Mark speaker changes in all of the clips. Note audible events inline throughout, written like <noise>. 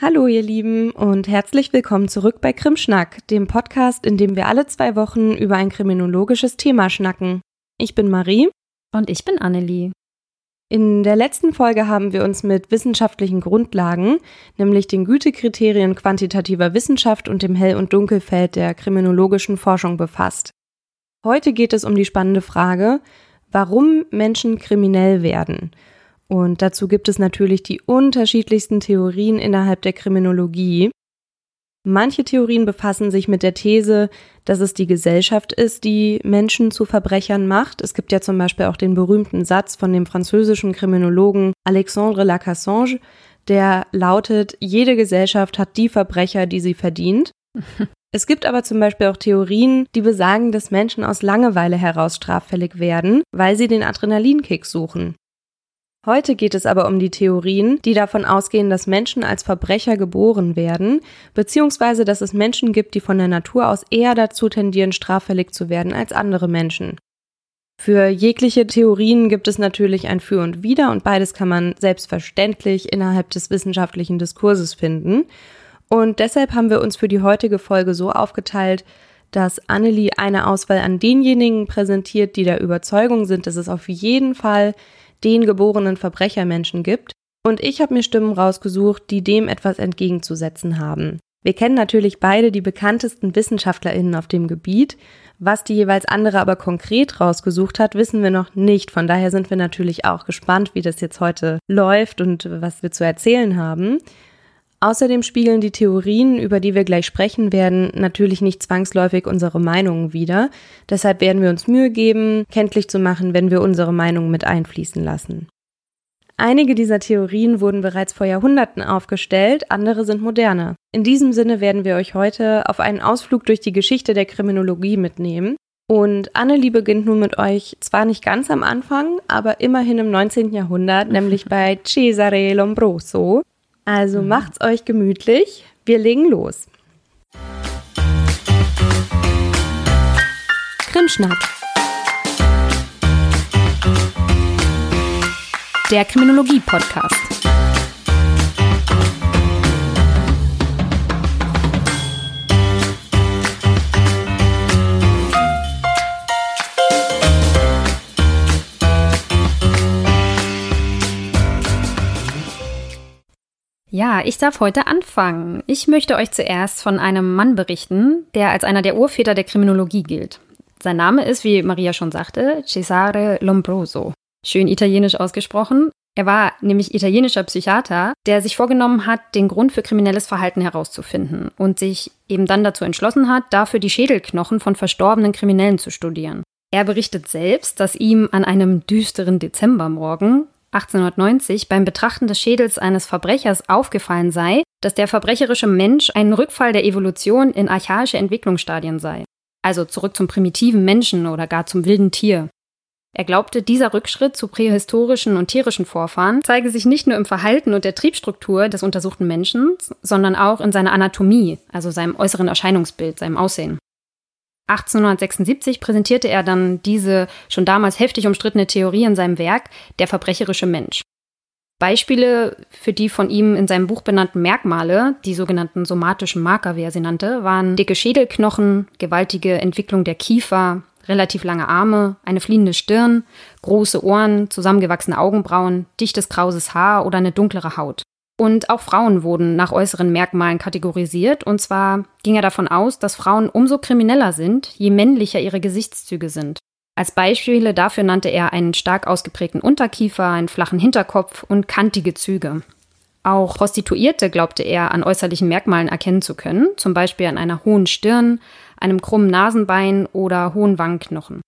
Speaker 1: Hallo ihr Lieben und herzlich willkommen zurück bei Krimschnack, dem Podcast, in dem wir alle zwei Wochen über ein kriminologisches Thema schnacken. Ich bin Marie.
Speaker 2: Und ich bin Annelie.
Speaker 1: In der letzten Folge haben wir uns mit wissenschaftlichen Grundlagen, nämlich den Gütekriterien quantitativer Wissenschaft und dem Hell- und Dunkelfeld der kriminologischen Forschung befasst. Heute geht es um die spannende Frage, warum Menschen kriminell werden – und dazu gibt es natürlich die unterschiedlichsten Theorien innerhalb der Kriminologie. Manche Theorien befassen sich mit der These, dass es die Gesellschaft ist, die Menschen zu Verbrechern macht. Es gibt ja zum Beispiel auch den berühmten Satz von dem französischen Kriminologen Alexandre Lacassange, der lautet, jede Gesellschaft hat die Verbrecher, die sie verdient. <laughs> Es gibt aber zum Beispiel auch Theorien, die besagen, dass Menschen aus Langeweile heraus straffällig werden, weil sie den Adrenalinkick suchen. Heute geht es aber um die Theorien, die davon ausgehen, dass Menschen als Verbrecher geboren werden, beziehungsweise dass es Menschen gibt, die von der Natur aus eher dazu tendieren, straffällig zu werden als andere Menschen. Für jegliche Theorien gibt es natürlich ein Für und Wider und beides kann man selbstverständlich innerhalb des wissenschaftlichen Diskurses finden. Und deshalb haben wir uns für die heutige Folge so aufgeteilt, dass Annelie eine Auswahl an denjenigen präsentiert, die der Überzeugung sind, dass es auf jeden Fall den geborenen Verbrechermenschen gibt. Und ich habe mir Stimmen rausgesucht, die dem etwas entgegenzusetzen haben. Wir kennen natürlich beide die bekanntesten WissenschaftlerInnen auf dem Gebiet. Was die jeweils andere aber konkret rausgesucht hat, wissen wir noch nicht. Von daher sind wir natürlich auch gespannt, wie das jetzt heute läuft und was wir zu erzählen haben. Außerdem spiegeln die Theorien, über die wir gleich sprechen werden, natürlich nicht zwangsläufig unsere Meinungen wider. Deshalb werden wir uns Mühe geben, kenntlich zu machen, wenn wir unsere Meinungen mit einfließen lassen. Einige dieser Theorien wurden bereits vor Jahrhunderten aufgestellt, andere sind moderne. In diesem Sinne werden wir euch heute auf einen Ausflug durch die Geschichte der Kriminologie mitnehmen. Und Annelie beginnt nun mit euch zwar nicht ganz am Anfang, aber immerhin im 19. Jahrhundert, nämlich <laughs> bei Cesare Lombroso, also mhm. macht's euch gemütlich. Wir legen los.
Speaker 2: Krimschnack. Der Kriminologie-Podcast. Ja, ich darf heute anfangen. Ich möchte euch zuerst von einem Mann berichten, der als einer der Urväter der Kriminologie gilt. Sein Name ist, wie Maria schon sagte, Cesare Lombroso. Schön italienisch ausgesprochen. Er war nämlich italienischer Psychiater, der sich vorgenommen hat, den Grund für kriminelles Verhalten herauszufinden und sich eben dann dazu entschlossen hat, dafür die Schädelknochen von verstorbenen Kriminellen zu studieren. Er berichtet selbst, dass ihm an einem düsteren Dezembermorgen 1890 beim Betrachten des Schädels eines Verbrechers aufgefallen sei, dass der verbrecherische Mensch ein Rückfall der Evolution in archaische Entwicklungsstadien sei. Also zurück zum primitiven Menschen oder gar zum wilden Tier. Er glaubte, dieser Rückschritt zu prähistorischen und tierischen Vorfahren zeige sich nicht nur im Verhalten und der Triebstruktur des untersuchten Menschen, sondern auch in seiner Anatomie, also seinem äußeren Erscheinungsbild, seinem Aussehen. 1876 präsentierte er dann diese schon damals heftig umstrittene Theorie in seinem Werk Der verbrecherische Mensch. Beispiele für die von ihm in seinem Buch benannten Merkmale, die sogenannten somatischen Marker, wie er sie nannte, waren dicke Schädelknochen, gewaltige Entwicklung der Kiefer, relativ lange Arme, eine fliehende Stirn, große Ohren, zusammengewachsene Augenbrauen, dichtes krauses Haar oder eine dunklere Haut. Und auch Frauen wurden nach äußeren Merkmalen kategorisiert. Und zwar ging er davon aus, dass Frauen umso krimineller sind, je männlicher ihre Gesichtszüge sind. Als Beispiele dafür nannte er einen stark ausgeprägten Unterkiefer, einen flachen Hinterkopf und kantige Züge. Auch Prostituierte glaubte er an äußerlichen Merkmalen erkennen zu können, zum Beispiel an einer hohen Stirn, einem krummen Nasenbein oder hohen Wangenknochen.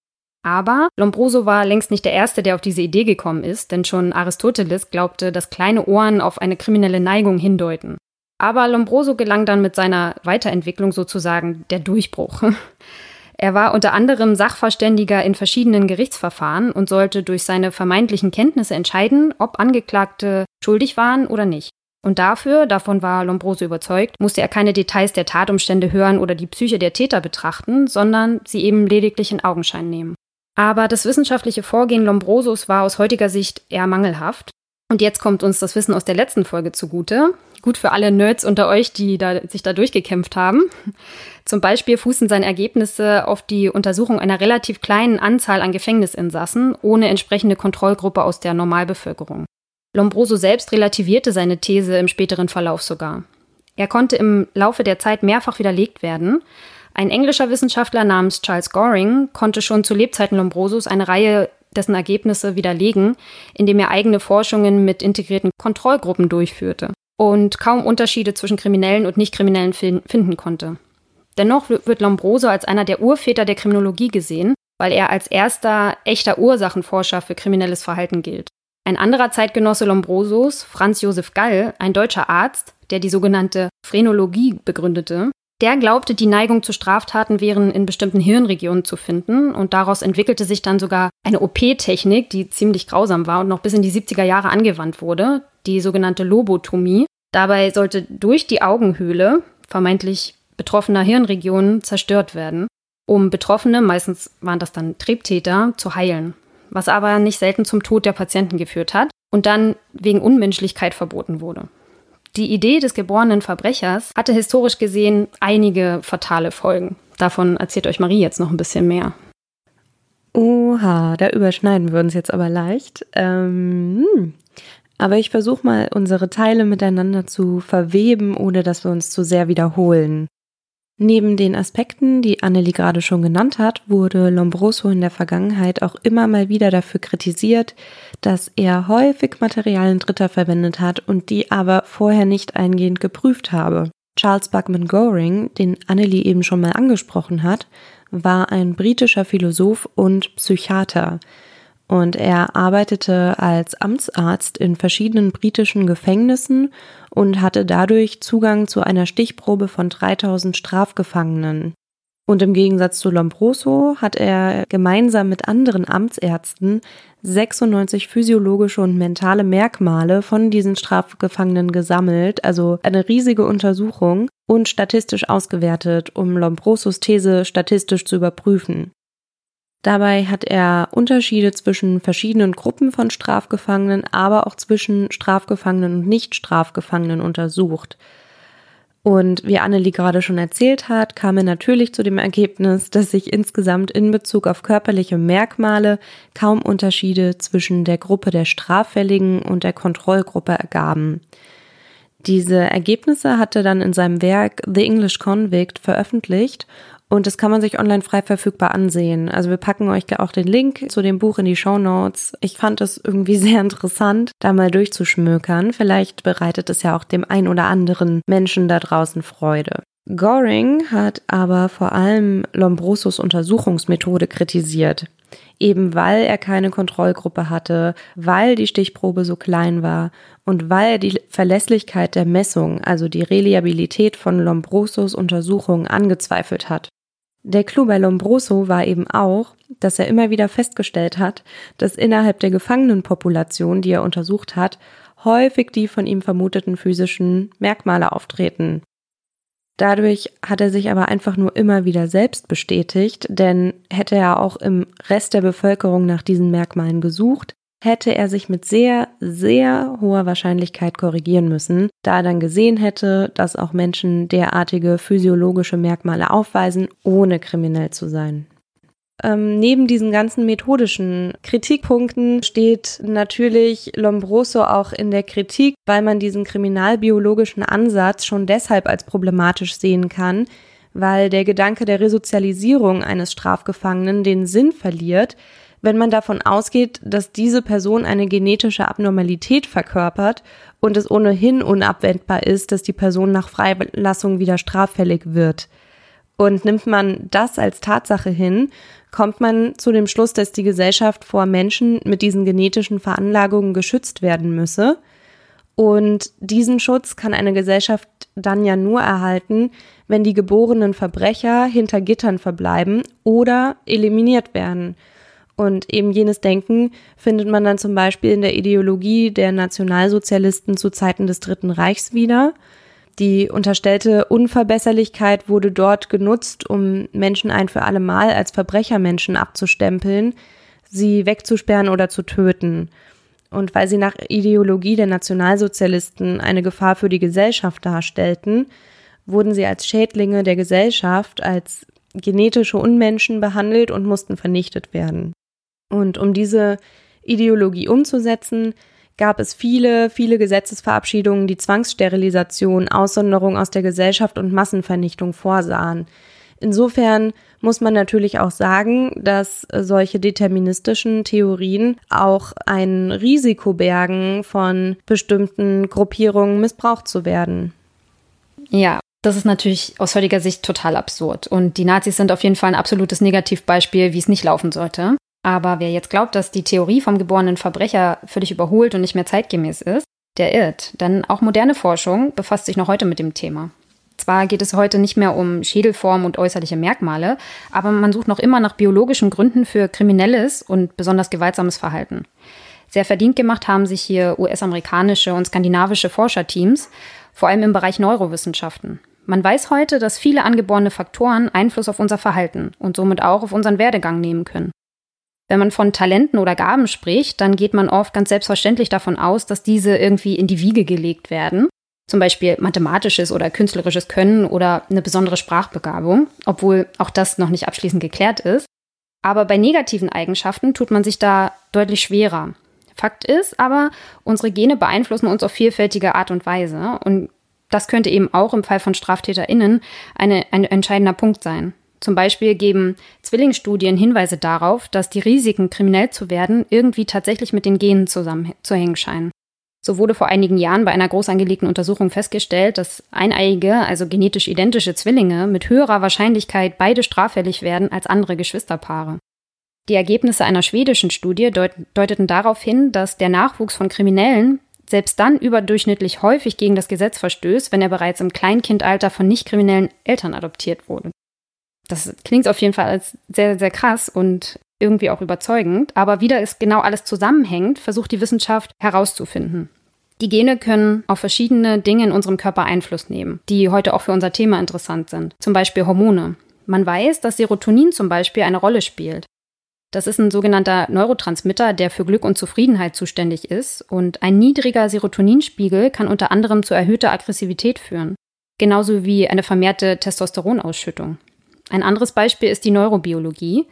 Speaker 2: Aber Lombroso war längst nicht der Erste, der auf diese Idee gekommen ist, denn schon Aristoteles glaubte, dass kleine Ohren auf eine kriminelle Neigung hindeuten. Aber Lombroso gelang dann mit seiner Weiterentwicklung sozusagen der Durchbruch. <laughs> Er war unter anderem Sachverständiger in verschiedenen Gerichtsverfahren und sollte durch seine vermeintlichen Kenntnisse entscheiden, ob Angeklagte schuldig waren oder nicht. Und dafür, davon war Lombroso überzeugt, musste er keine Details der Tatumstände hören oder die Psyche der Täter betrachten, sondern sie eben lediglich in Augenschein nehmen. Aber das wissenschaftliche Vorgehen Lombrosos war aus heutiger Sicht eher mangelhaft. Und jetzt kommt uns das Wissen aus der letzten Folge zugute. gut für alle Nerds unter euch, die da, sich da durchgekämpft haben. Zum Beispiel fußen seine Ergebnisse auf die Untersuchung einer relativ kleinen Anzahl an Gefängnisinsassen ohne entsprechende Kontrollgruppe aus der Normalbevölkerung. Lombroso selbst relativierte seine These im späteren Verlauf sogar. Er konnte im Laufe der Zeit mehrfach widerlegt werden. Ein englischer Wissenschaftler namens Charles Goring konnte schon zu Lebzeiten Lombrosos eine Reihe dessen Ergebnisse widerlegen, indem er eigene Forschungen mit integrierten Kontrollgruppen durchführte und kaum Unterschiede zwischen Kriminellen und Nichtkriminellen finden konnte. Dennoch wird Lombroso als einer der Urväter der Kriminologie gesehen, weil er als erster echter Ursachenforscher für kriminelles Verhalten gilt. Ein anderer Zeitgenosse Lombrosos, Franz Josef Gall, ein deutscher Arzt, der die sogenannte Phrenologie begründete, der glaubte, die Neigung zu Straftaten wären in bestimmten Hirnregionen zu finden und daraus entwickelte sich dann sogar eine OP-Technik, die ziemlich grausam war und noch bis in die 70er Jahre angewandt wurde, die sogenannte Lobotomie. Dabei sollte durch die Augenhöhle vermeintlich betroffener Hirnregionen zerstört werden, um Betroffene, meistens waren das dann Triebtäter, zu heilen, was aber nicht selten zum Tod der Patienten geführt hat und dann wegen Unmenschlichkeit verboten wurde. Die Idee des geborenen Verbrechers hatte historisch gesehen einige fatale Folgen. Davon erzählt euch Marie jetzt noch ein bisschen mehr.
Speaker 1: Oha, da überschneiden wir uns jetzt aber leicht. Ähm, hm. aber ich versuche mal, unsere Teile miteinander zu verweben, ohne dass wir uns zu sehr wiederholen. Neben den Aspekten, die Annelie gerade schon genannt hat, wurde Lombroso in der Vergangenheit auch immer mal wieder dafür kritisiert, dass er häufig Materialien Dritter verwendet hat und die aber vorher nicht eingehend geprüft habe. Charles Buckman Goring, den Annelie eben schon mal angesprochen hat, war ein britischer Philosoph und Psychiater und er arbeitete als Amtsarzt in verschiedenen britischen Gefängnissen und hatte dadurch Zugang zu einer Stichprobe von 3000 Strafgefangenen. Und im Gegensatz zu Lombroso hat er gemeinsam mit anderen Amtsärzten 96 physiologische und mentale Merkmale von diesen Strafgefangenen gesammelt, also eine riesige Untersuchung und statistisch ausgewertet, um Lombrosos These statistisch zu überprüfen. Dabei hat er Unterschiede zwischen verschiedenen Gruppen von Strafgefangenen, aber auch zwischen Strafgefangenen und Nicht-Strafgefangenen untersucht. Und wie Annelie gerade schon erzählt hat, kam er natürlich zu dem Ergebnis, dass sich insgesamt in Bezug auf körperliche Merkmale kaum Unterschiede zwischen der Gruppe der Straffälligen und der Kontrollgruppe ergaben. Diese Ergebnisse hat er dann in seinem Werk The English Convict veröffentlicht und das kann man sich online frei verfügbar ansehen. Also wir packen euch auch den Link zu dem Buch in die Show Notes. Ich fand es irgendwie <laughs> sehr interessant, da mal durchzuschmökern. Vielleicht bereitet es ja auch dem ein oder anderen Menschen da draußen Freude. Goring hat aber vor allem Lombrosos Untersuchungsmethode kritisiert. Eben weil er keine Kontrollgruppe hatte, weil die Stichprobe so klein war und weil er die Verlässlichkeit der Messung, also die Reliabilität von Lombrosos Untersuchungen angezweifelt hat. Der Clou bei Lombroso war eben auch, dass er immer wieder festgestellt hat, dass innerhalb der Gefangenenpopulation, die er untersucht hat, häufig die von ihm vermuteten physischen Merkmale auftreten. Dadurch hat er sich aber einfach nur immer wieder selbst bestätigt, denn hätte er auch im Rest der Bevölkerung nach diesen Merkmalen gesucht, hätte er sich mit sehr, sehr hoher Wahrscheinlichkeit korrigieren müssen, da er dann gesehen hätte, dass auch Menschen derartige physiologische Merkmale aufweisen, ohne kriminell zu sein. Ähm, neben diesen ganzen methodischen Kritikpunkten steht natürlich Lombroso auch in der Kritik, weil man diesen kriminalbiologischen Ansatz schon deshalb als problematisch sehen kann, weil der Gedanke der Resozialisierung eines Strafgefangenen den Sinn verliert, wenn man davon ausgeht, dass diese Person eine genetische Abnormalität verkörpert und es ohnehin unabwendbar ist, dass die Person nach Freilassung wieder straffällig wird. Und nimmt man das als Tatsache hin, kommt man zu dem Schluss, dass die Gesellschaft vor Menschen mit diesen genetischen Veranlagungen geschützt werden müsse. Und diesen Schutz kann eine Gesellschaft dann ja nur erhalten, wenn die geborenen Verbrecher hinter Gittern verbleiben oder eliminiert werden. Und eben jenes Denken findet man dann zum Beispiel in der Ideologie der Nationalsozialisten zu Zeiten des Dritten Reichs wieder. Die unterstellte Unverbesserlichkeit wurde dort genutzt, um Menschen ein für alle Mal als Verbrechermenschen abzustempeln, sie wegzusperren oder zu töten. Und weil sie nach Ideologie der Nationalsozialisten eine Gefahr für die Gesellschaft darstellten, wurden sie als Schädlinge der Gesellschaft, als genetische Unmenschen behandelt und mussten vernichtet werden. Und um diese Ideologie umzusetzen, gab es viele, viele Gesetzesverabschiedungen, die Zwangssterilisation, Aussonderung aus der Gesellschaft und Massenvernichtung vorsahen. Insofern muss man natürlich auch sagen, dass solche deterministischen Theorien auch ein Risiko bergen, von bestimmten Gruppierungen missbraucht zu werden.
Speaker 2: Ja, das ist natürlich aus heutiger Sicht total absurd. Und die Nazis sind auf jeden Fall ein absolutes Negativbeispiel, wie es nicht laufen sollte. Aber wer jetzt glaubt, dass die Theorie vom geborenen Verbrecher völlig überholt und nicht mehr zeitgemäß ist, der irrt. Denn auch moderne Forschung befasst sich noch heute mit dem Thema. Zwar geht es heute nicht mehr um Schädelform und äußerliche Merkmale, aber man sucht noch immer nach biologischen Gründen für kriminelles und besonders gewaltsames Verhalten. Sehr verdient gemacht haben sich hier US-amerikanische und skandinavische Forscherteams, vor allem im Bereich Neurowissenschaften. Man weiß heute, dass viele angeborene Faktoren Einfluss auf unser Verhalten und somit auch auf unseren Werdegang nehmen können. Wenn man von Talenten oder Gaben spricht, dann geht man oft ganz selbstverständlich davon aus, dass diese irgendwie in die Wiege gelegt werden zum Beispiel mathematisches oder künstlerisches Können oder eine besondere Sprachbegabung, obwohl auch das noch nicht abschließend geklärt ist. Aber bei negativen Eigenschaften tut man sich da deutlich schwerer. Fakt ist aber, unsere Gene beeinflussen uns auf vielfältige Art und Weise und das könnte eben auch im Fall von StraftäterInnen eine, ein entscheidender Punkt sein. Zum Beispiel geben Zwillingsstudien Hinweise darauf, dass die Risiken, kriminell zu werden, irgendwie tatsächlich mit den Genen zusammenzuhängen scheinen. So wurde vor einigen Jahren bei einer groß angelegten Untersuchung festgestellt, dass eineiige, also genetisch identische Zwillinge mit höherer Wahrscheinlichkeit beide straffällig werden als andere Geschwisterpaare. Die Ergebnisse einer schwedischen Studie deut deuteten darauf hin, dass der Nachwuchs von Kriminellen selbst dann überdurchschnittlich häufig gegen das Gesetz verstößt, wenn er bereits im Kleinkindalter von nicht kriminellen Eltern adoptiert wurde. Das klingt auf jeden Fall als sehr, sehr krass und irgendwie auch überzeugend, aber wie es genau alles zusammenhängt, versucht die Wissenschaft herauszufinden. Die Gene können auf verschiedene Dinge in unserem Körper Einfluss nehmen, die heute auch für unser Thema interessant sind. Zum Beispiel Hormone. Man weiß, dass Serotonin zum Beispiel eine Rolle spielt. Das ist ein sogenannter Neurotransmitter, der für Glück und Zufriedenheit zuständig ist. Und ein niedriger Serotoninspiegel kann unter anderem zu erhöhter Aggressivität führen. Genauso wie eine vermehrte Testosteronausschüttung. Ein anderes Beispiel ist die Neurobiologie.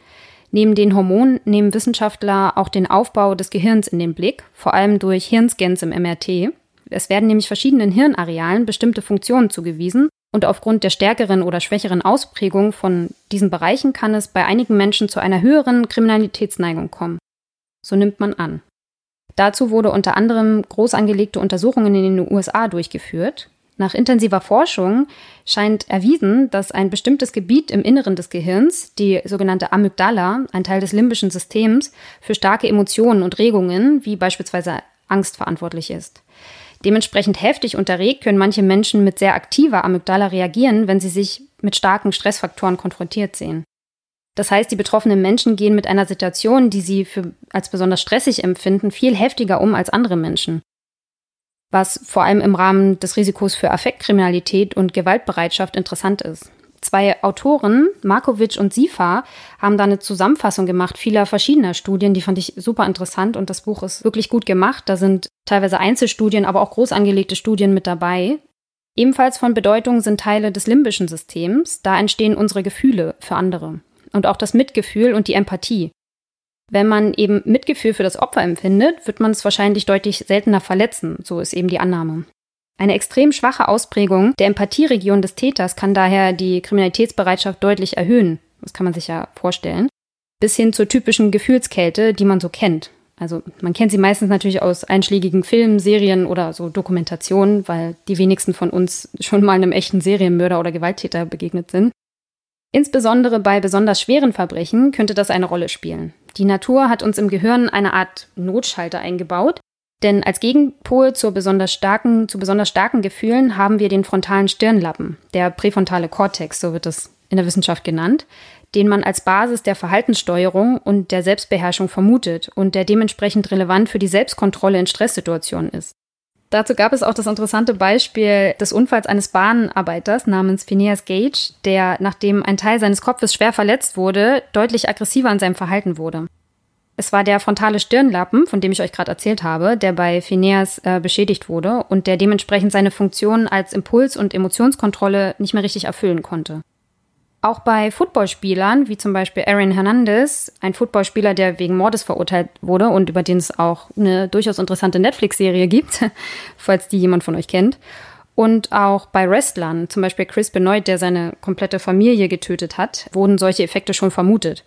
Speaker 2: Neben den Hormonen nehmen Wissenschaftler auch den Aufbau des Gehirns in den Blick, vor allem durch Hirnscans im MRT. Es werden nämlich verschiedenen Hirnarealen bestimmte Funktionen zugewiesen und aufgrund der stärkeren oder schwächeren Ausprägung von diesen Bereichen kann es bei einigen Menschen zu einer höheren Kriminalitätsneigung kommen. So nimmt man an. Dazu wurde unter anderem groß angelegte Untersuchungen in den USA durchgeführt. Nach intensiver Forschung scheint erwiesen, dass ein bestimmtes Gebiet im Inneren des Gehirns, die sogenannte Amygdala, ein Teil des limbischen Systems, für starke Emotionen und Regungen, wie beispielsweise Angst, verantwortlich ist. Dementsprechend heftig und erregt können manche Menschen mit sehr aktiver Amygdala reagieren, wenn sie sich mit starken Stressfaktoren konfrontiert sehen. Das heißt, die betroffenen Menschen gehen mit einer Situation, die sie für als besonders stressig empfinden, viel heftiger um als andere Menschen was vor allem im Rahmen des Risikos für Affektkriminalität und Gewaltbereitschaft interessant ist. Zwei Autoren, Markovic und Sifa, haben da eine Zusammenfassung gemacht vieler verschiedener Studien, die fand ich super interessant und das Buch ist wirklich gut gemacht. Da sind teilweise Einzelstudien, aber auch groß angelegte Studien mit dabei. Ebenfalls von Bedeutung sind Teile des limbischen Systems, da entstehen unsere Gefühle für andere und auch das Mitgefühl und die Empathie. Wenn man eben Mitgefühl für das Opfer empfindet, wird man es wahrscheinlich deutlich seltener verletzen, so ist eben die Annahme. Eine extrem schwache Ausprägung der Empathieregion des Täters kann daher die Kriminalitätsbereitschaft deutlich erhöhen, das kann man sich ja vorstellen, bis hin zur typischen Gefühlskälte, die man so kennt. Also man kennt sie meistens natürlich aus einschlägigen Filmen, Serien oder so Dokumentationen, weil die wenigsten von uns schon mal einem echten Serienmörder oder Gewalttäter begegnet sind. Insbesondere bei besonders schweren Verbrechen könnte das eine Rolle spielen. Die Natur hat uns im Gehirn eine Art Notschalter eingebaut, denn als Gegenpol zur besonders starken, zu besonders starken Gefühlen haben wir den frontalen Stirnlappen, der präfrontale Kortex, so wird es in der Wissenschaft genannt, den man als Basis der Verhaltenssteuerung und der Selbstbeherrschung vermutet und der dementsprechend relevant für die Selbstkontrolle in Stresssituationen ist. Dazu gab es auch das interessante Beispiel des Unfalls eines Bahnarbeiters namens Phineas Gage, der, nachdem ein Teil seines Kopfes schwer verletzt wurde, deutlich aggressiver in seinem Verhalten wurde. Es war der frontale Stirnlappen, von dem ich euch gerade erzählt habe, der bei Phineas äh, beschädigt wurde und der dementsprechend seine Funktion als Impuls- und Emotionskontrolle nicht mehr richtig erfüllen konnte. Auch bei Footballspielern, wie zum Beispiel Aaron Hernandez, ein Footballspieler, der wegen Mordes verurteilt wurde und über den es auch eine durchaus interessante Netflix-Serie gibt, <laughs> falls die jemand von euch kennt. Und auch bei Wrestlern, zum Beispiel Chris Benoit, der seine komplette Familie getötet hat, wurden solche Effekte schon vermutet.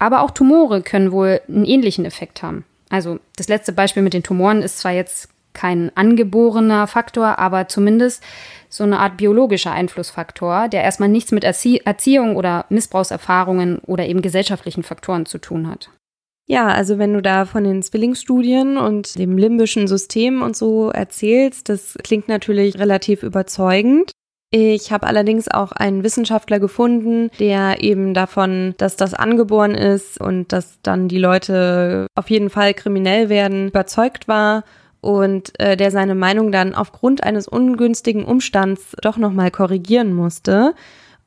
Speaker 2: Aber auch Tumore können wohl einen ähnlichen Effekt haben. Also das letzte Beispiel mit den Tumoren ist zwar jetzt kein angeborener Faktor, aber zumindest so eine Art biologischer Einflussfaktor, der erstmal nichts mit Erzie Erziehung oder Missbrauchserfahrungen oder eben gesellschaftlichen Faktoren zu tun hat.
Speaker 1: Ja, also wenn du da von den Zwillingsstudien und dem limbischen System und so erzählst, das klingt natürlich relativ überzeugend. Ich habe allerdings auch einen Wissenschaftler gefunden, der eben davon, dass das angeboren ist und dass dann die Leute auf jeden Fall kriminell werden, überzeugt war und äh, der seine Meinung dann aufgrund eines ungünstigen Umstands doch nochmal korrigieren musste.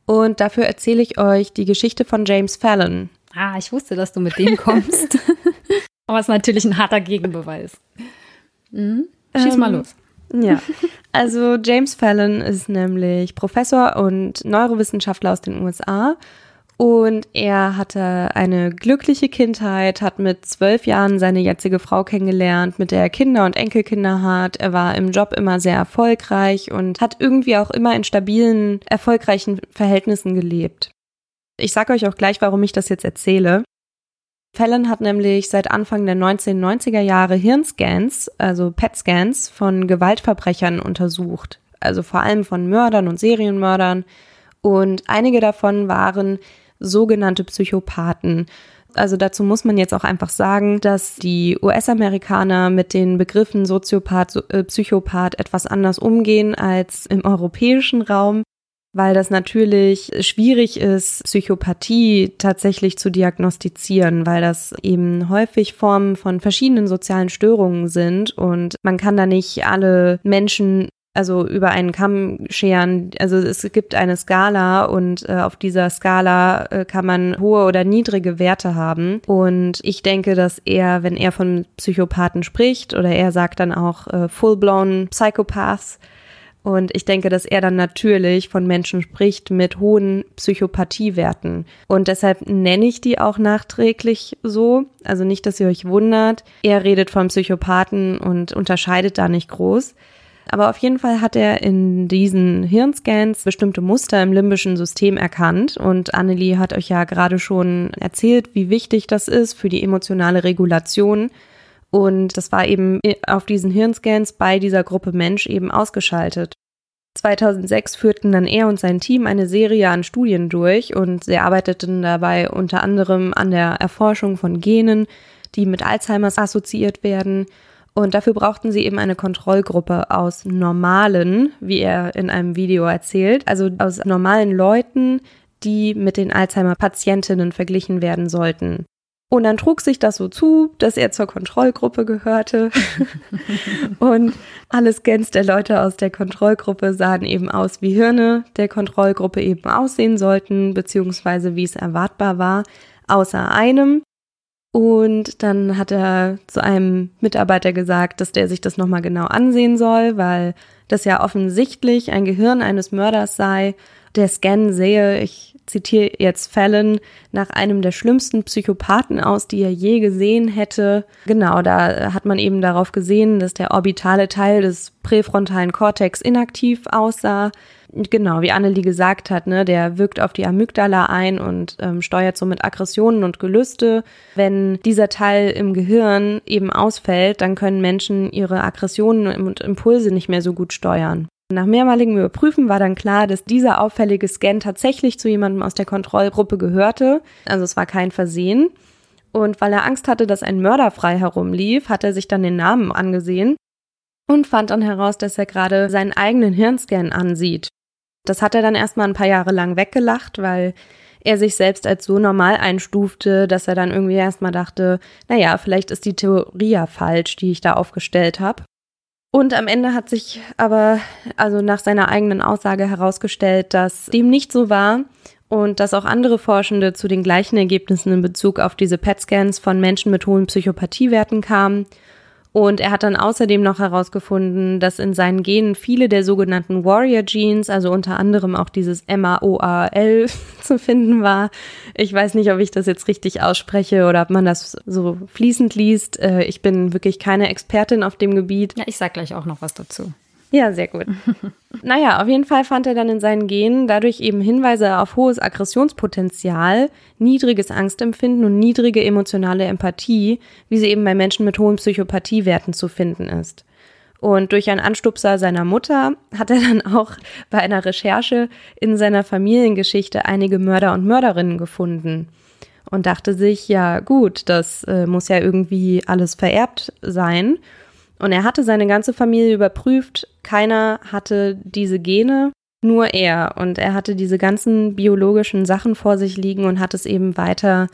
Speaker 1: Und dafür erzähle ich euch die Geschichte von James Fallon.
Speaker 2: Ah, ich wusste, dass du mit dem kommst. <laughs> Aber es ist natürlich ein harter Gegenbeweis. Mhm. Schieß mal ähm, los.
Speaker 1: Ja, also James Fallon ist nämlich Professor und Neurowissenschaftler aus den USA und er hatte eine glückliche Kindheit, hat mit zwölf Jahren seine jetzige Frau kennengelernt, mit der er Kinder und Enkelkinder hat. Er war im Job immer sehr erfolgreich und hat irgendwie auch immer in stabilen, erfolgreichen Verhältnissen gelebt. Ich sage euch auch gleich, warum ich das jetzt erzähle. Fallon hat nämlich seit Anfang der 1990er Jahre Hirnscans, also PET-Scans von Gewaltverbrechern untersucht. Also vor allem von Mördern und Serienmördern. Und einige davon waren sogenannte Psychopathen. Also dazu muss man jetzt auch einfach sagen, dass die US-Amerikaner mit den Begriffen Soziopath, äh, Psychopath etwas anders umgehen als im europäischen Raum weil das natürlich schwierig ist, Psychopathie tatsächlich zu diagnostizieren, weil das eben häufig Formen von verschiedenen sozialen Störungen sind und man kann da nicht alle Menschen also über einen Kamm scheren. Also es gibt eine Skala und äh, auf dieser Skala äh, kann man hohe oder niedrige Werte haben. Und ich denke, dass er, wenn er von Psychopathen spricht oder er sagt dann auch äh, full-blown Psychopaths, und ich denke, dass er dann natürlich von Menschen spricht mit hohen Psychopathiewerten. Und deshalb nenne ich die auch nachträglich so. Also nicht, dass ihr euch wundert. Er redet von Psychopathen und unterscheidet da nicht groß. Aber auf jeden Fall hat er in diesen Hirnscans bestimmte Muster im limbischen System erkannt. Und Annelie hat euch ja gerade schon erzählt, wie wichtig das ist für die emotionale Regulation und das war eben auf diesen Hirnscans bei dieser Gruppe Mensch eben ausgeschaltet. 2006 führten dann er und sein Team eine Serie an Studien durch und sie arbeiteten dabei unter anderem an der Erforschung von Genen, die mit Alzheimers assoziiert werden. Und dafür brauchten sie eben eine Kontrollgruppe aus normalen, wie er in einem Video erzählt, also aus normalen Leuten, die mit den Alzheimer-Patientinnen verglichen werden sollten. Und dann trug sich das so zu, dass er zur Kontrollgruppe gehörte. <laughs> und alle Scans der Leute aus der Kontrollgruppe sahen eben aus, wie Hirne der Kontrollgruppe eben aussehen sollten, beziehungsweise wie es erwartbar war, außer einem. Und dann hat er zu einem Mitarbeiter gesagt, dass der sich das nochmal genau ansehen soll, weil das ja offensichtlich ein Gehirn eines Mörders sei. Der Scan sehe, ich zitiere jetzt Fallon, nach einem der schlimmsten Psychopathen aus, die er je gesehen hätte. Genau, da hat man eben darauf gesehen, dass der orbitale Teil des präfrontalen Kortex inaktiv aussah. Genau, wie Annelie gesagt hat, ne, der wirkt auf die Amygdala ein und ähm, steuert somit Aggressionen und Gelüste. Wenn dieser Teil im Gehirn eben ausfällt, dann können Menschen ihre Aggressionen und Impulse nicht mehr so gut steuern. Nach mehrmaligem Überprüfen war dann klar, dass dieser auffällige Scan tatsächlich zu jemandem aus der Kontrollgruppe gehörte. Also es war kein Versehen. Und weil er Angst hatte, dass ein Mörder frei herumlief, hat er sich dann den Namen angesehen und fand dann heraus, dass er gerade seinen eigenen Hirnscan ansieht. Das hat er dann erstmal ein paar Jahre lang weggelacht, weil er sich selbst als so normal einstufte, dass er dann irgendwie erstmal dachte, naja, vielleicht ist die Theorie ja falsch, die ich da aufgestellt habe. Und am Ende hat sich aber, also nach seiner eigenen Aussage herausgestellt, dass dem nicht so war und dass auch andere Forschende zu den gleichen Ergebnissen in Bezug auf diese PET-Scans von Menschen mit hohen Psychopathiewerten kamen. Und er hat dann außerdem noch herausgefunden, dass in seinen Genen viele der sogenannten Warrior Genes, also unter anderem auch dieses MAOAL <laughs> zu finden war. Ich weiß nicht, ob ich das jetzt richtig ausspreche oder ob man das so fließend liest. Äh, ich bin wirklich keine Expertin auf dem Gebiet.
Speaker 2: Ja, ich sag gleich auch noch was dazu.
Speaker 1: Ja, sehr gut. <laughs> naja, auf jeden Fall fand er dann in seinen Genen dadurch eben Hinweise auf hohes Aggressionspotenzial, niedriges Angstempfinden und niedrige emotionale Empathie, wie sie eben bei Menschen mit hohen Psychopathiewerten zu finden ist. Und durch einen Anstupser seiner Mutter hat er dann auch bei einer Recherche in seiner Familiengeschichte einige Mörder und Mörderinnen gefunden und dachte sich, ja gut, das äh, muss ja irgendwie alles vererbt sein und er hatte seine ganze Familie überprüft. Keiner hatte diese Gene, nur er. Und er hatte diese ganzen biologischen Sachen vor sich liegen und hat es eben weiter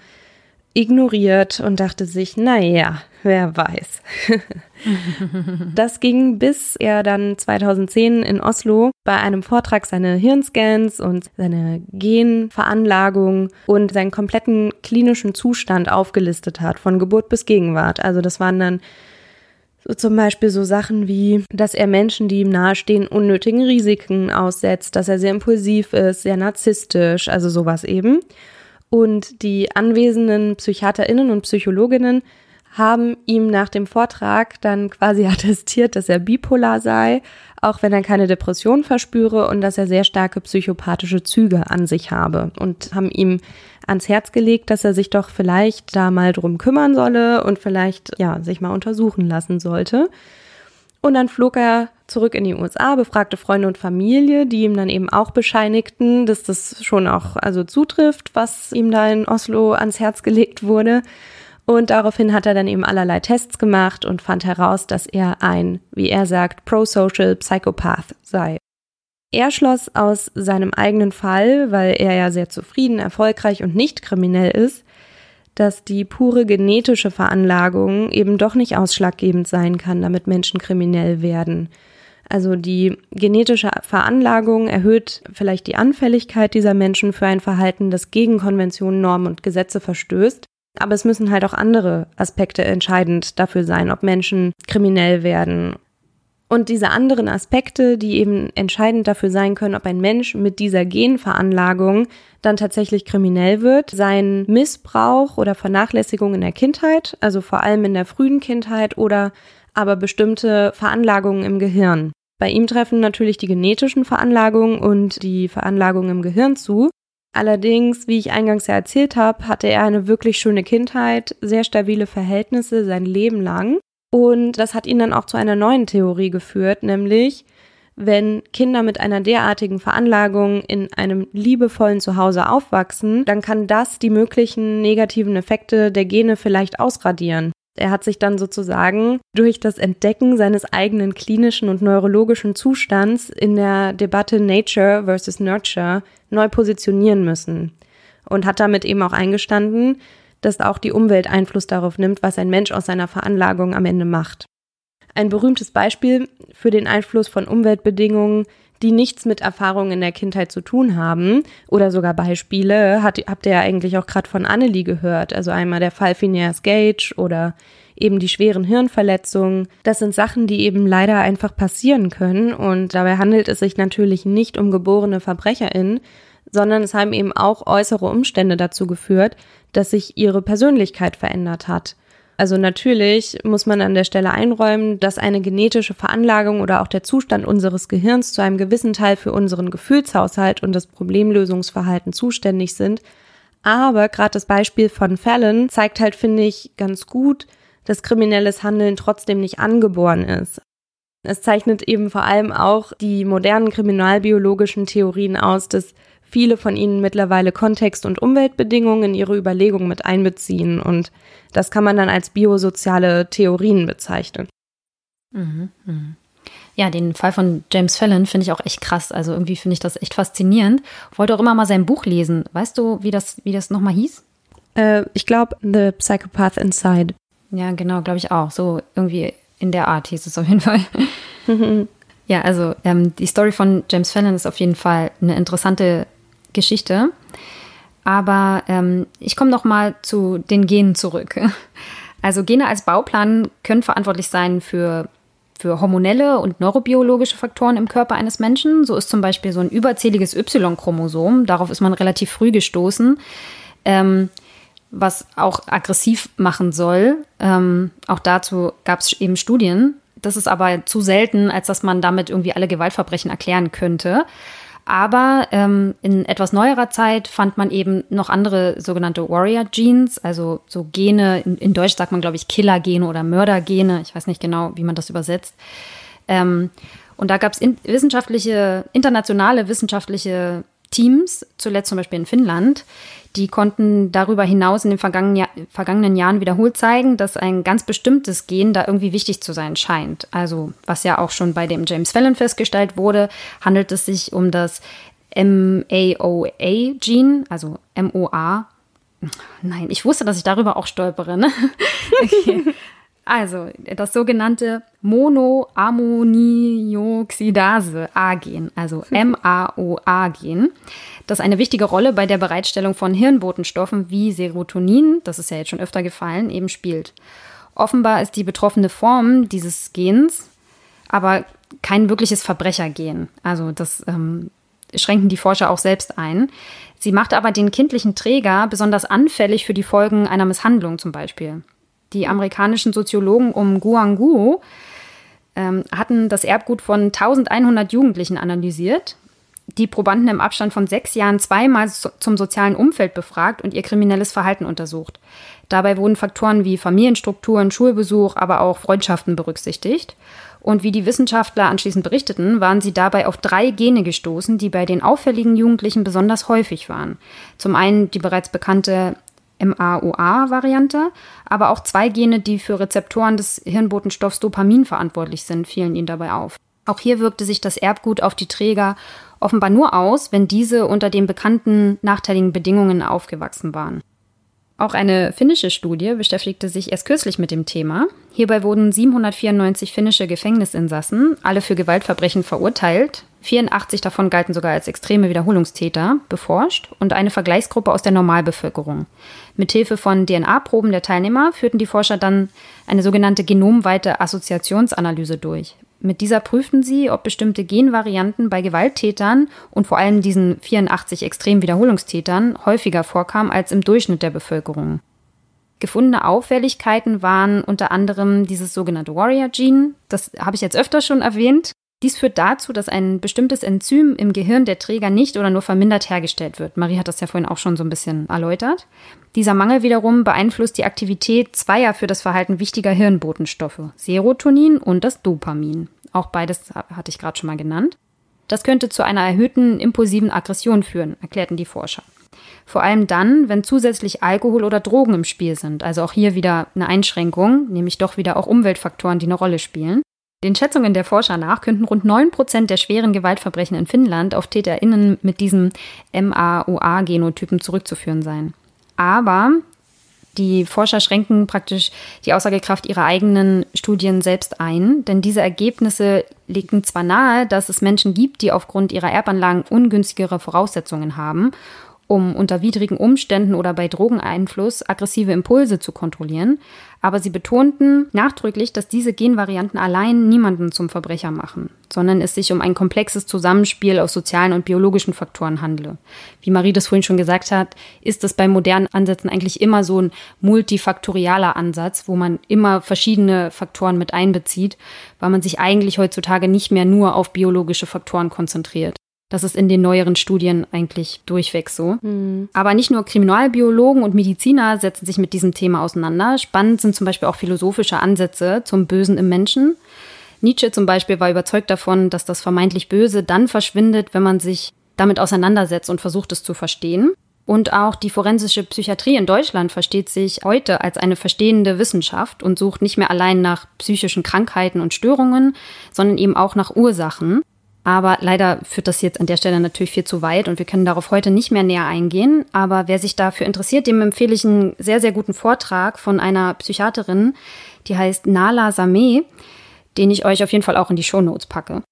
Speaker 1: ignoriert und dachte sich, naja, wer weiß. <laughs> das ging, bis er dann 2010 in Oslo bei einem Vortrag seine Hirnscans und seine Genveranlagung und seinen kompletten klinischen Zustand aufgelistet hat, von Geburt bis Gegenwart. Also das waren dann so zum Beispiel so Sachen wie, dass er Menschen, die ihm nahestehen, unnötigen Risiken aussetzt, dass er sehr impulsiv ist, sehr narzisstisch, also sowas eben. Und die anwesenden PsychiaterInnen und Psychologinnen haben ihm nach dem Vortrag dann quasi <laughs> attestiert, dass er bipolar sei, auch wenn er keine Depression verspüre und dass er sehr starke psychopathische Züge an sich habe und haben ihm ans Herz gelegt, dass er sich doch vielleicht da mal drum kümmern solle und vielleicht ja sich mal untersuchen lassen sollte. Und dann flog er zurück in die USA, befragte Freunde und Familie, die ihm dann eben auch bescheinigten, dass das schon auch also zutrifft, was ihm da in Oslo ans Herz gelegt wurde. Und daraufhin hat er dann eben allerlei Tests gemacht und fand heraus, dass er ein, wie er sagt, pro-social Psychopath sei. Er schloss aus seinem eigenen Fall, weil er ja sehr zufrieden, erfolgreich und nicht kriminell ist, dass die pure genetische Veranlagung eben doch nicht ausschlaggebend sein kann, damit Menschen kriminell werden. Also die genetische Veranlagung erhöht vielleicht die Anfälligkeit dieser Menschen für ein Verhalten, das gegen Konventionen, Normen und Gesetze verstößt. Aber es müssen halt auch andere Aspekte entscheidend dafür sein, ob Menschen kriminell werden. Und diese anderen Aspekte, die eben entscheidend dafür sein können, ob ein Mensch mit dieser Genveranlagung dann tatsächlich kriminell wird, seien Missbrauch oder Vernachlässigung in der Kindheit, also vor allem in der frühen Kindheit oder aber bestimmte Veranlagungen im Gehirn. Bei ihm treffen natürlich die genetischen Veranlagungen und die Veranlagungen im Gehirn zu. Allerdings, wie ich eingangs ja erzählt habe, hatte er eine wirklich schöne Kindheit, sehr stabile Verhältnisse sein Leben lang. Und das hat ihn dann auch zu einer neuen Theorie geführt, nämlich wenn Kinder mit einer derartigen Veranlagung in einem liebevollen Zuhause aufwachsen, dann kann das die möglichen negativen Effekte der Gene vielleicht ausradieren. Er hat sich dann sozusagen durch das Entdecken seines eigenen klinischen und neurologischen Zustands in der Debatte Nature versus Nurture neu positionieren müssen und hat damit eben auch eingestanden, dass auch die Umwelt Einfluss darauf nimmt, was ein Mensch aus seiner Veranlagung am Ende macht. Ein berühmtes Beispiel für den Einfluss von Umweltbedingungen, die nichts mit Erfahrungen in der Kindheit zu tun haben, oder sogar Beispiele, hat, habt ihr ja eigentlich auch gerade von Annelie gehört. Also einmal der Fall Phineas Gage oder eben die schweren Hirnverletzungen. Das sind Sachen, die eben leider einfach passieren können. Und dabei handelt es sich natürlich nicht um geborene VerbrecherInnen, sondern es haben eben auch äußere Umstände dazu geführt, dass sich ihre Persönlichkeit verändert hat. Also natürlich muss man an der Stelle einräumen, dass eine genetische Veranlagung oder auch der Zustand unseres Gehirns zu einem gewissen Teil für unseren Gefühlshaushalt und das Problemlösungsverhalten zuständig sind. Aber gerade das Beispiel von Fallon zeigt halt, finde ich, ganz gut, dass kriminelles Handeln trotzdem nicht angeboren ist. Es zeichnet eben vor allem auch die modernen kriminalbiologischen Theorien aus, dass viele von ihnen mittlerweile Kontext- und Umweltbedingungen in ihre Überlegungen mit einbeziehen. Und das kann man dann als biosoziale Theorien bezeichnen.
Speaker 2: Mhm, mh. Ja, den Fall von James Fallon finde ich auch echt krass. Also irgendwie finde ich das echt faszinierend. Wollte auch immer mal sein Buch lesen. Weißt du, wie das, wie das nochmal hieß?
Speaker 1: Äh, ich glaube, The Psychopath Inside.
Speaker 2: Ja, genau, glaube ich auch. So irgendwie in der Art hieß es auf jeden Fall. <laughs> Ja, also ähm, die Story von James Fallon ist auf jeden Fall eine interessante Geschichte. Aber ähm, ich komme noch mal zu den Genen zurück. <laughs> Also Gene als Bauplan können verantwortlich sein für, für hormonelle und neurobiologische Faktoren im Körper eines Menschen. So ist zum Beispiel so ein überzähliges Y-Chromosom, darauf ist man relativ früh gestoßen, ähm, was auch aggressiv machen soll. Ähm, auch dazu gab es eben Studien. Das ist aber zu selten, als dass man damit irgendwie alle Gewaltverbrechen erklären könnte. Aber ähm, in etwas neuerer Zeit fand man eben noch andere sogenannte Warrior-Genes, also so Gene, in, in Deutsch sagt man, glaube ich, Killer-Gene oder Mörder-Gene. Ich weiß nicht genau, wie man das übersetzt. Ähm, und da gab es in, wissenschaftliche, internationale wissenschaftliche Teams, zuletzt zum Beispiel in Finnland, die konnten darüber hinaus in den vergangenen, Jahr, vergangenen Jahren wiederholt zeigen, dass ein ganz bestimmtes Gen da irgendwie wichtig zu sein scheint. Also, was ja auch schon bei dem James Fallon festgestellt wurde, handelt es sich um das MAOA-Gene, also MOA. Nein, ich wusste, dass ich darüber auch stolpere. Ne? <laughs> Okay. Also, das sogenannte Monoammonioxidase-A-Gen, also MAOA-Gen, das eine wichtige Rolle bei der Bereitstellung von Hirnbotenstoffen wie Serotonin, das ist ja jetzt schon öfter gefallen, eben spielt. Offenbar ist die betroffene Form dieses Gens aber kein wirkliches Verbrechergen. Also, das ähm, schränken die Forscher auch selbst ein. Sie macht aber den kindlichen Träger besonders anfällig für die Folgen einer Misshandlung zum Beispiel. Die amerikanischen Soziologen um Guangguo ähm, hatten das Erbgut von 1100 Jugendlichen analysiert, die Probanden im Abstand von sechs Jahren zweimal so, zum sozialen Umfeld befragt und ihr kriminelles Verhalten untersucht. Dabei wurden Faktoren wie Familienstrukturen, Schulbesuch, aber auch Freundschaften berücksichtigt. Und wie die Wissenschaftler anschließend berichteten, waren sie dabei auf drei Gene gestoßen, die bei den auffälligen Jugendlichen besonders häufig waren. Zum einen die bereits bekannte MAOA-Variante, aber auch zwei Gene, die für Rezeptoren des Hirnbotenstoffs Dopamin verantwortlich sind, fielen ihnen dabei auf. Auch hier wirkte sich das Erbgut auf die Träger offenbar nur aus, wenn diese unter den bekannten nachteiligen Bedingungen aufgewachsen waren. Auch eine finnische Studie beschäftigte sich erst kürzlich mit dem Thema. Hierbei wurden 794 finnische Gefängnisinsassen, alle für Gewaltverbrechen verurteilt, 84 davon galten sogar als extreme Wiederholungstäter, beforscht und eine Vergleichsgruppe aus der Normalbevölkerung. Mithilfe von DNA-Proben der Teilnehmer führten die Forscher dann eine sogenannte genomweite Assoziationsanalyse durch. Mit dieser prüften sie, ob bestimmte Genvarianten bei Gewalttätern und vor allem diesen 84 extremen Wiederholungstätern häufiger vorkamen als im Durchschnitt der Bevölkerung. Gefundene Auffälligkeiten waren unter anderem dieses sogenannte Warrior-Gene, das habe ich jetzt öfter schon erwähnt, dies führt dazu, dass ein bestimmtes Enzym im Gehirn der Träger nicht oder nur vermindert hergestellt wird. Marie hat das ja vorhin auch schon so ein bisschen erläutert. Dieser Mangel wiederum beeinflusst die Aktivität zweier für das Verhalten wichtiger Hirnbotenstoffe, Serotonin und das Dopamin. Auch beides hatte ich gerade schon mal genannt. Das könnte zu einer erhöhten impulsiven Aggression führen, erklärten die Forscher. Vor allem dann, wenn zusätzlich Alkohol oder Drogen im Spiel sind. Also auch hier wieder eine Einschränkung, nämlich doch wieder auch Umweltfaktoren, die eine Rolle spielen. Den Schätzungen der Forscher nach könnten rund 9% der schweren Gewaltverbrechen in Finnland auf TäterInnen mit diesem MAOA-Genotypen zurückzuführen sein. Aber die Forscher schränken praktisch die Aussagekraft ihrer eigenen Studien selbst ein, denn diese Ergebnisse legen zwar nahe, dass es Menschen gibt, die aufgrund ihrer Erbanlagen ungünstigere Voraussetzungen haben um unter widrigen Umständen oder bei Drogeneinfluss aggressive Impulse zu kontrollieren, aber sie betonten nachdrücklich, dass diese Genvarianten allein niemanden zum Verbrecher machen, sondern es sich um ein komplexes Zusammenspiel aus sozialen und biologischen Faktoren handle. Wie Marie das vorhin schon gesagt hat, ist es bei modernen Ansätzen eigentlich immer so ein multifaktorialer Ansatz, wo man immer verschiedene Faktoren mit einbezieht, weil man sich eigentlich heutzutage nicht mehr nur auf biologische Faktoren konzentriert. Das ist in den neueren Studien eigentlich durchweg so. Mhm. Aber nicht nur Kriminalbiologen und Mediziner setzen sich mit diesem Thema auseinander. Spannend sind zum Beispiel auch philosophische Ansätze zum Bösen im Menschen. Nietzsche zum Beispiel war überzeugt davon, dass das vermeintlich Böse dann verschwindet, wenn man sich damit auseinandersetzt und versucht es zu verstehen. Und auch die forensische Psychiatrie in Deutschland versteht sich heute als eine verstehende Wissenschaft und sucht nicht mehr allein nach psychischen Krankheiten und Störungen, sondern eben auch nach Ursachen. Aber leider führt das jetzt an der Stelle natürlich viel zu weit und wir können darauf heute nicht mehr näher eingehen. Aber wer sich dafür interessiert, dem empfehle ich einen sehr, sehr guten Vortrag von einer Psychiaterin, die heißt Nala Sameh, den ich euch auf jeden Fall auch in die Shownotes packe.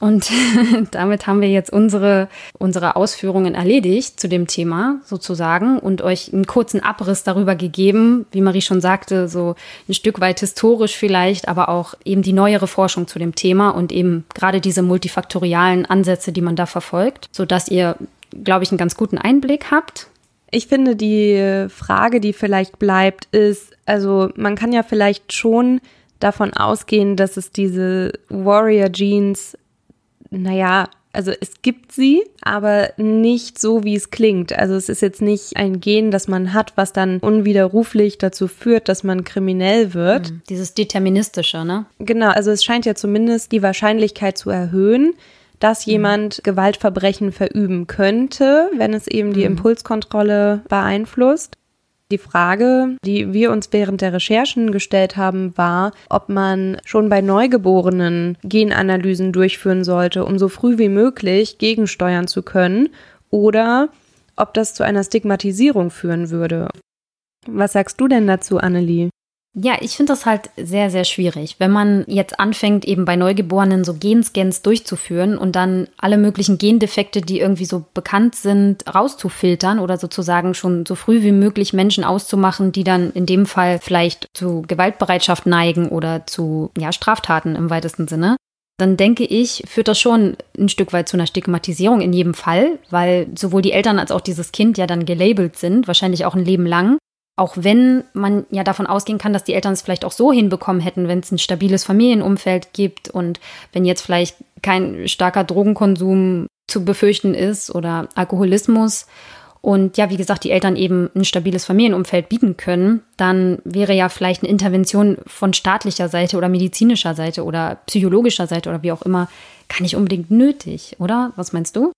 Speaker 2: Und <laughs> damit haben wir jetzt unsere, unsere Ausführungen erledigt zu dem Thema sozusagen und euch einen kurzen Abriss darüber gegeben, wie Marie schon sagte, so ein Stück weit historisch vielleicht, aber auch eben die neuere Forschung zu dem Thema und eben gerade diese multifaktorialen Ansätze, die man da verfolgt, sodass ihr, glaube ich, einen ganz guten Einblick habt.
Speaker 1: Ich finde, die Frage, die vielleicht bleibt, ist, also man kann ja vielleicht schon davon ausgehen, dass es diese Warrior Genes, naja, also es gibt sie, aber nicht so, wie es klingt. Also es ist jetzt nicht ein Gen, das man hat, was dann unwiderruflich dazu führt, dass man kriminell wird.
Speaker 2: Mhm. Dieses Deterministische, ne?
Speaker 1: Genau, also es scheint ja zumindest die Wahrscheinlichkeit zu erhöhen, dass mhm. jemand Gewaltverbrechen verüben könnte, wenn es eben die mhm. Impulskontrolle beeinflusst. Die Frage, die wir uns während der Recherchen gestellt haben, war, ob man schon bei Neugeborenen Genanalysen durchführen sollte, um so früh wie möglich gegensteuern zu können, oder ob das zu einer Stigmatisierung führen würde. Was sagst du denn dazu, Annelie?
Speaker 2: Ja, ich finde das halt sehr, sehr schwierig, wenn man jetzt anfängt, eben bei Neugeborenen so Genscans durchzuführen und dann alle möglichen Gendefekte, die irgendwie so bekannt sind, rauszufiltern oder sozusagen schon so früh wie möglich Menschen auszumachen, die dann in dem Fall vielleicht zu Gewaltbereitschaft neigen oder zu ja, Straftaten im weitesten Sinne. Dann denke ich, führt das schon ein Stück weit zu einer Stigmatisierung in jedem Fall, weil sowohl die Eltern als auch dieses Kind ja dann gelabelt sind, wahrscheinlich auch ein Leben lang. Auch wenn man ja davon ausgehen kann, dass die Eltern es vielleicht auch so hinbekommen hätten, wenn es ein stabiles Familienumfeld gibt und wenn jetzt vielleicht kein starker Drogenkonsum zu befürchten ist oder Alkoholismus und ja, wie gesagt, die Eltern eben ein stabiles Familienumfeld bieten können, dann wäre ja vielleicht eine Intervention von staatlicher Seite oder medizinischer Seite oder psychologischer Seite oder wie auch immer gar nicht unbedingt nötig, oder? Was meinst du?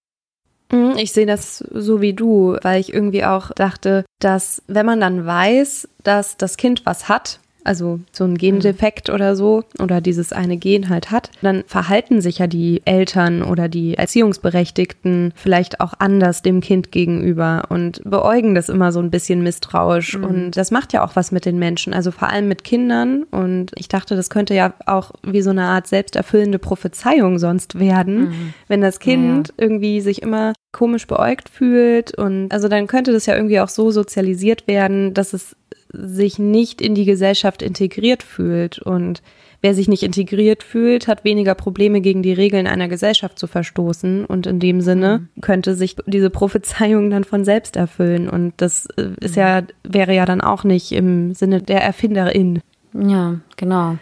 Speaker 1: Mhm, ich sehe das so wie du, weil ich irgendwie auch dachte, dass wenn man dann weiß, dass das Kind was hat, also so ein Gendefekt oder so, oder dieses eine Gen halt hat, dann verhalten sich ja die Eltern oder die Erziehungsberechtigten vielleicht auch anders dem Kind gegenüber und beäugen das immer so ein bisschen misstrauisch. Mhm. Und das macht ja auch was mit den Menschen, also vor allem mit Kindern. Und ich dachte, das könnte ja auch wie so eine Art selbsterfüllende Prophezeiung sonst werden, mhm. wenn das Kind ja, ja. irgendwie sich immer komisch beäugt fühlt. Und also dann könnte das ja irgendwie auch so sozialisiert werden, dass es sich nicht in die Gesellschaft integriert fühlt. Und wer sich nicht integriert fühlt, hat weniger Probleme, gegen die Regeln einer Gesellschaft zu verstoßen. Und in dem Sinne mhm. könnte sich diese Prophezeiung dann von selbst erfüllen. Und das äh, ist ja, wäre ja dann auch nicht im Sinne der Erfinderin.
Speaker 2: Ja, genau.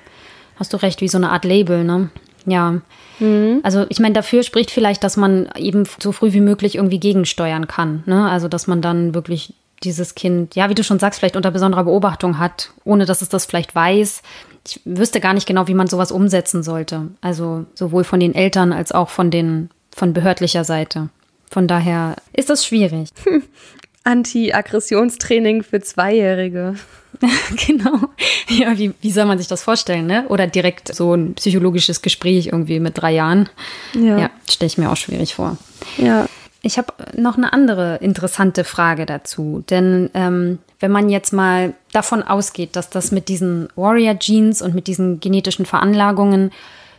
Speaker 2: Hast du recht, wie so eine Art Label, ne? Ja. Mhm. Also ich meine, dafür spricht vielleicht, dass man eben so früh wie möglich irgendwie gegensteuern kann. Ne? Also dass man dann wirklich dieses Kind, ja, wie du schon sagst, vielleicht unter besonderer Beobachtung hat, ohne dass es das vielleicht weiß. Ich wüsste gar nicht genau, wie man sowas umsetzen sollte. Also sowohl von den Eltern als auch von den von behördlicher Seite. Von daher ist das schwierig. <laughs>
Speaker 1: Anti-Aggressionstraining für Zweijährige. <laughs>
Speaker 2: genau. Ja, wie, wie soll man sich das vorstellen, ne? Oder direkt so ein psychologisches Gespräch irgendwie mit drei Jahren. Ja, ja stelle ich mir auch schwierig vor.
Speaker 1: Ja.
Speaker 2: Ich habe noch eine andere interessante Frage dazu. Denn ähm, wenn man jetzt mal davon ausgeht, dass das mit diesen Warrior-Genes und mit diesen genetischen Veranlagungen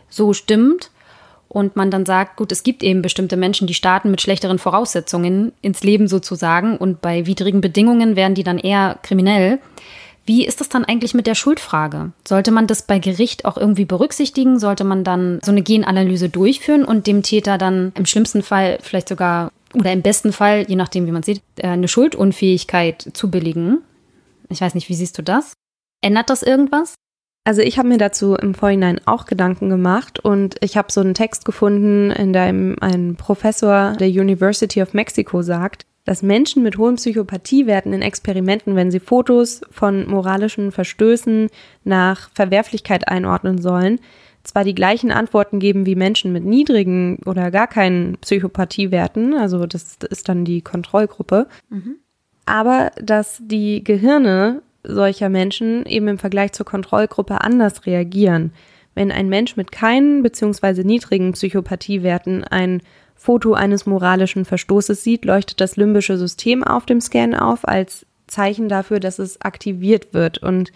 Speaker 2: so stimmt und man dann sagt, gut, es gibt eben bestimmte Menschen, die starten mit schlechteren Voraussetzungen ins Leben sozusagen und bei widrigen Bedingungen werden die dann eher kriminell. Wie ist das dann eigentlich mit der Schuldfrage? Sollte man das bei Gericht auch irgendwie berücksichtigen? Sollte man dann so eine Genanalyse durchführen und dem Täter dann im schlimmsten Fall vielleicht sogar oder im besten Fall, je nachdem, wie man sieht, äh, eine Schuldunfähigkeit zu billigen. Ich weiß nicht, wie siehst du das? Ändert das irgendwas?
Speaker 1: Also ich habe mir dazu im Vorhinein auch Gedanken gemacht und ich habe so einen Text gefunden, in dem ein Professor der University of Mexico sagt, dass Menschen mit hohen Psychopathiewerten in Experimenten, wenn sie Fotos von moralischen Verstößen nach Verwerflichkeit einordnen sollen, zwar die gleichen Antworten geben wie Menschen mit niedrigen oder gar keinen Psychopathiewerten, also das ist dann die Kontrollgruppe, mhm. aber dass die Gehirne solcher Menschen eben im Vergleich zur Kontrollgruppe anders reagieren. Wenn ein Mensch mit keinen bzw. niedrigen Psychopathiewerten ein Foto eines moralischen Verstoßes sieht, leuchtet das limbische System auf dem Scan auf als Zeichen dafür, dass es aktiviert wird und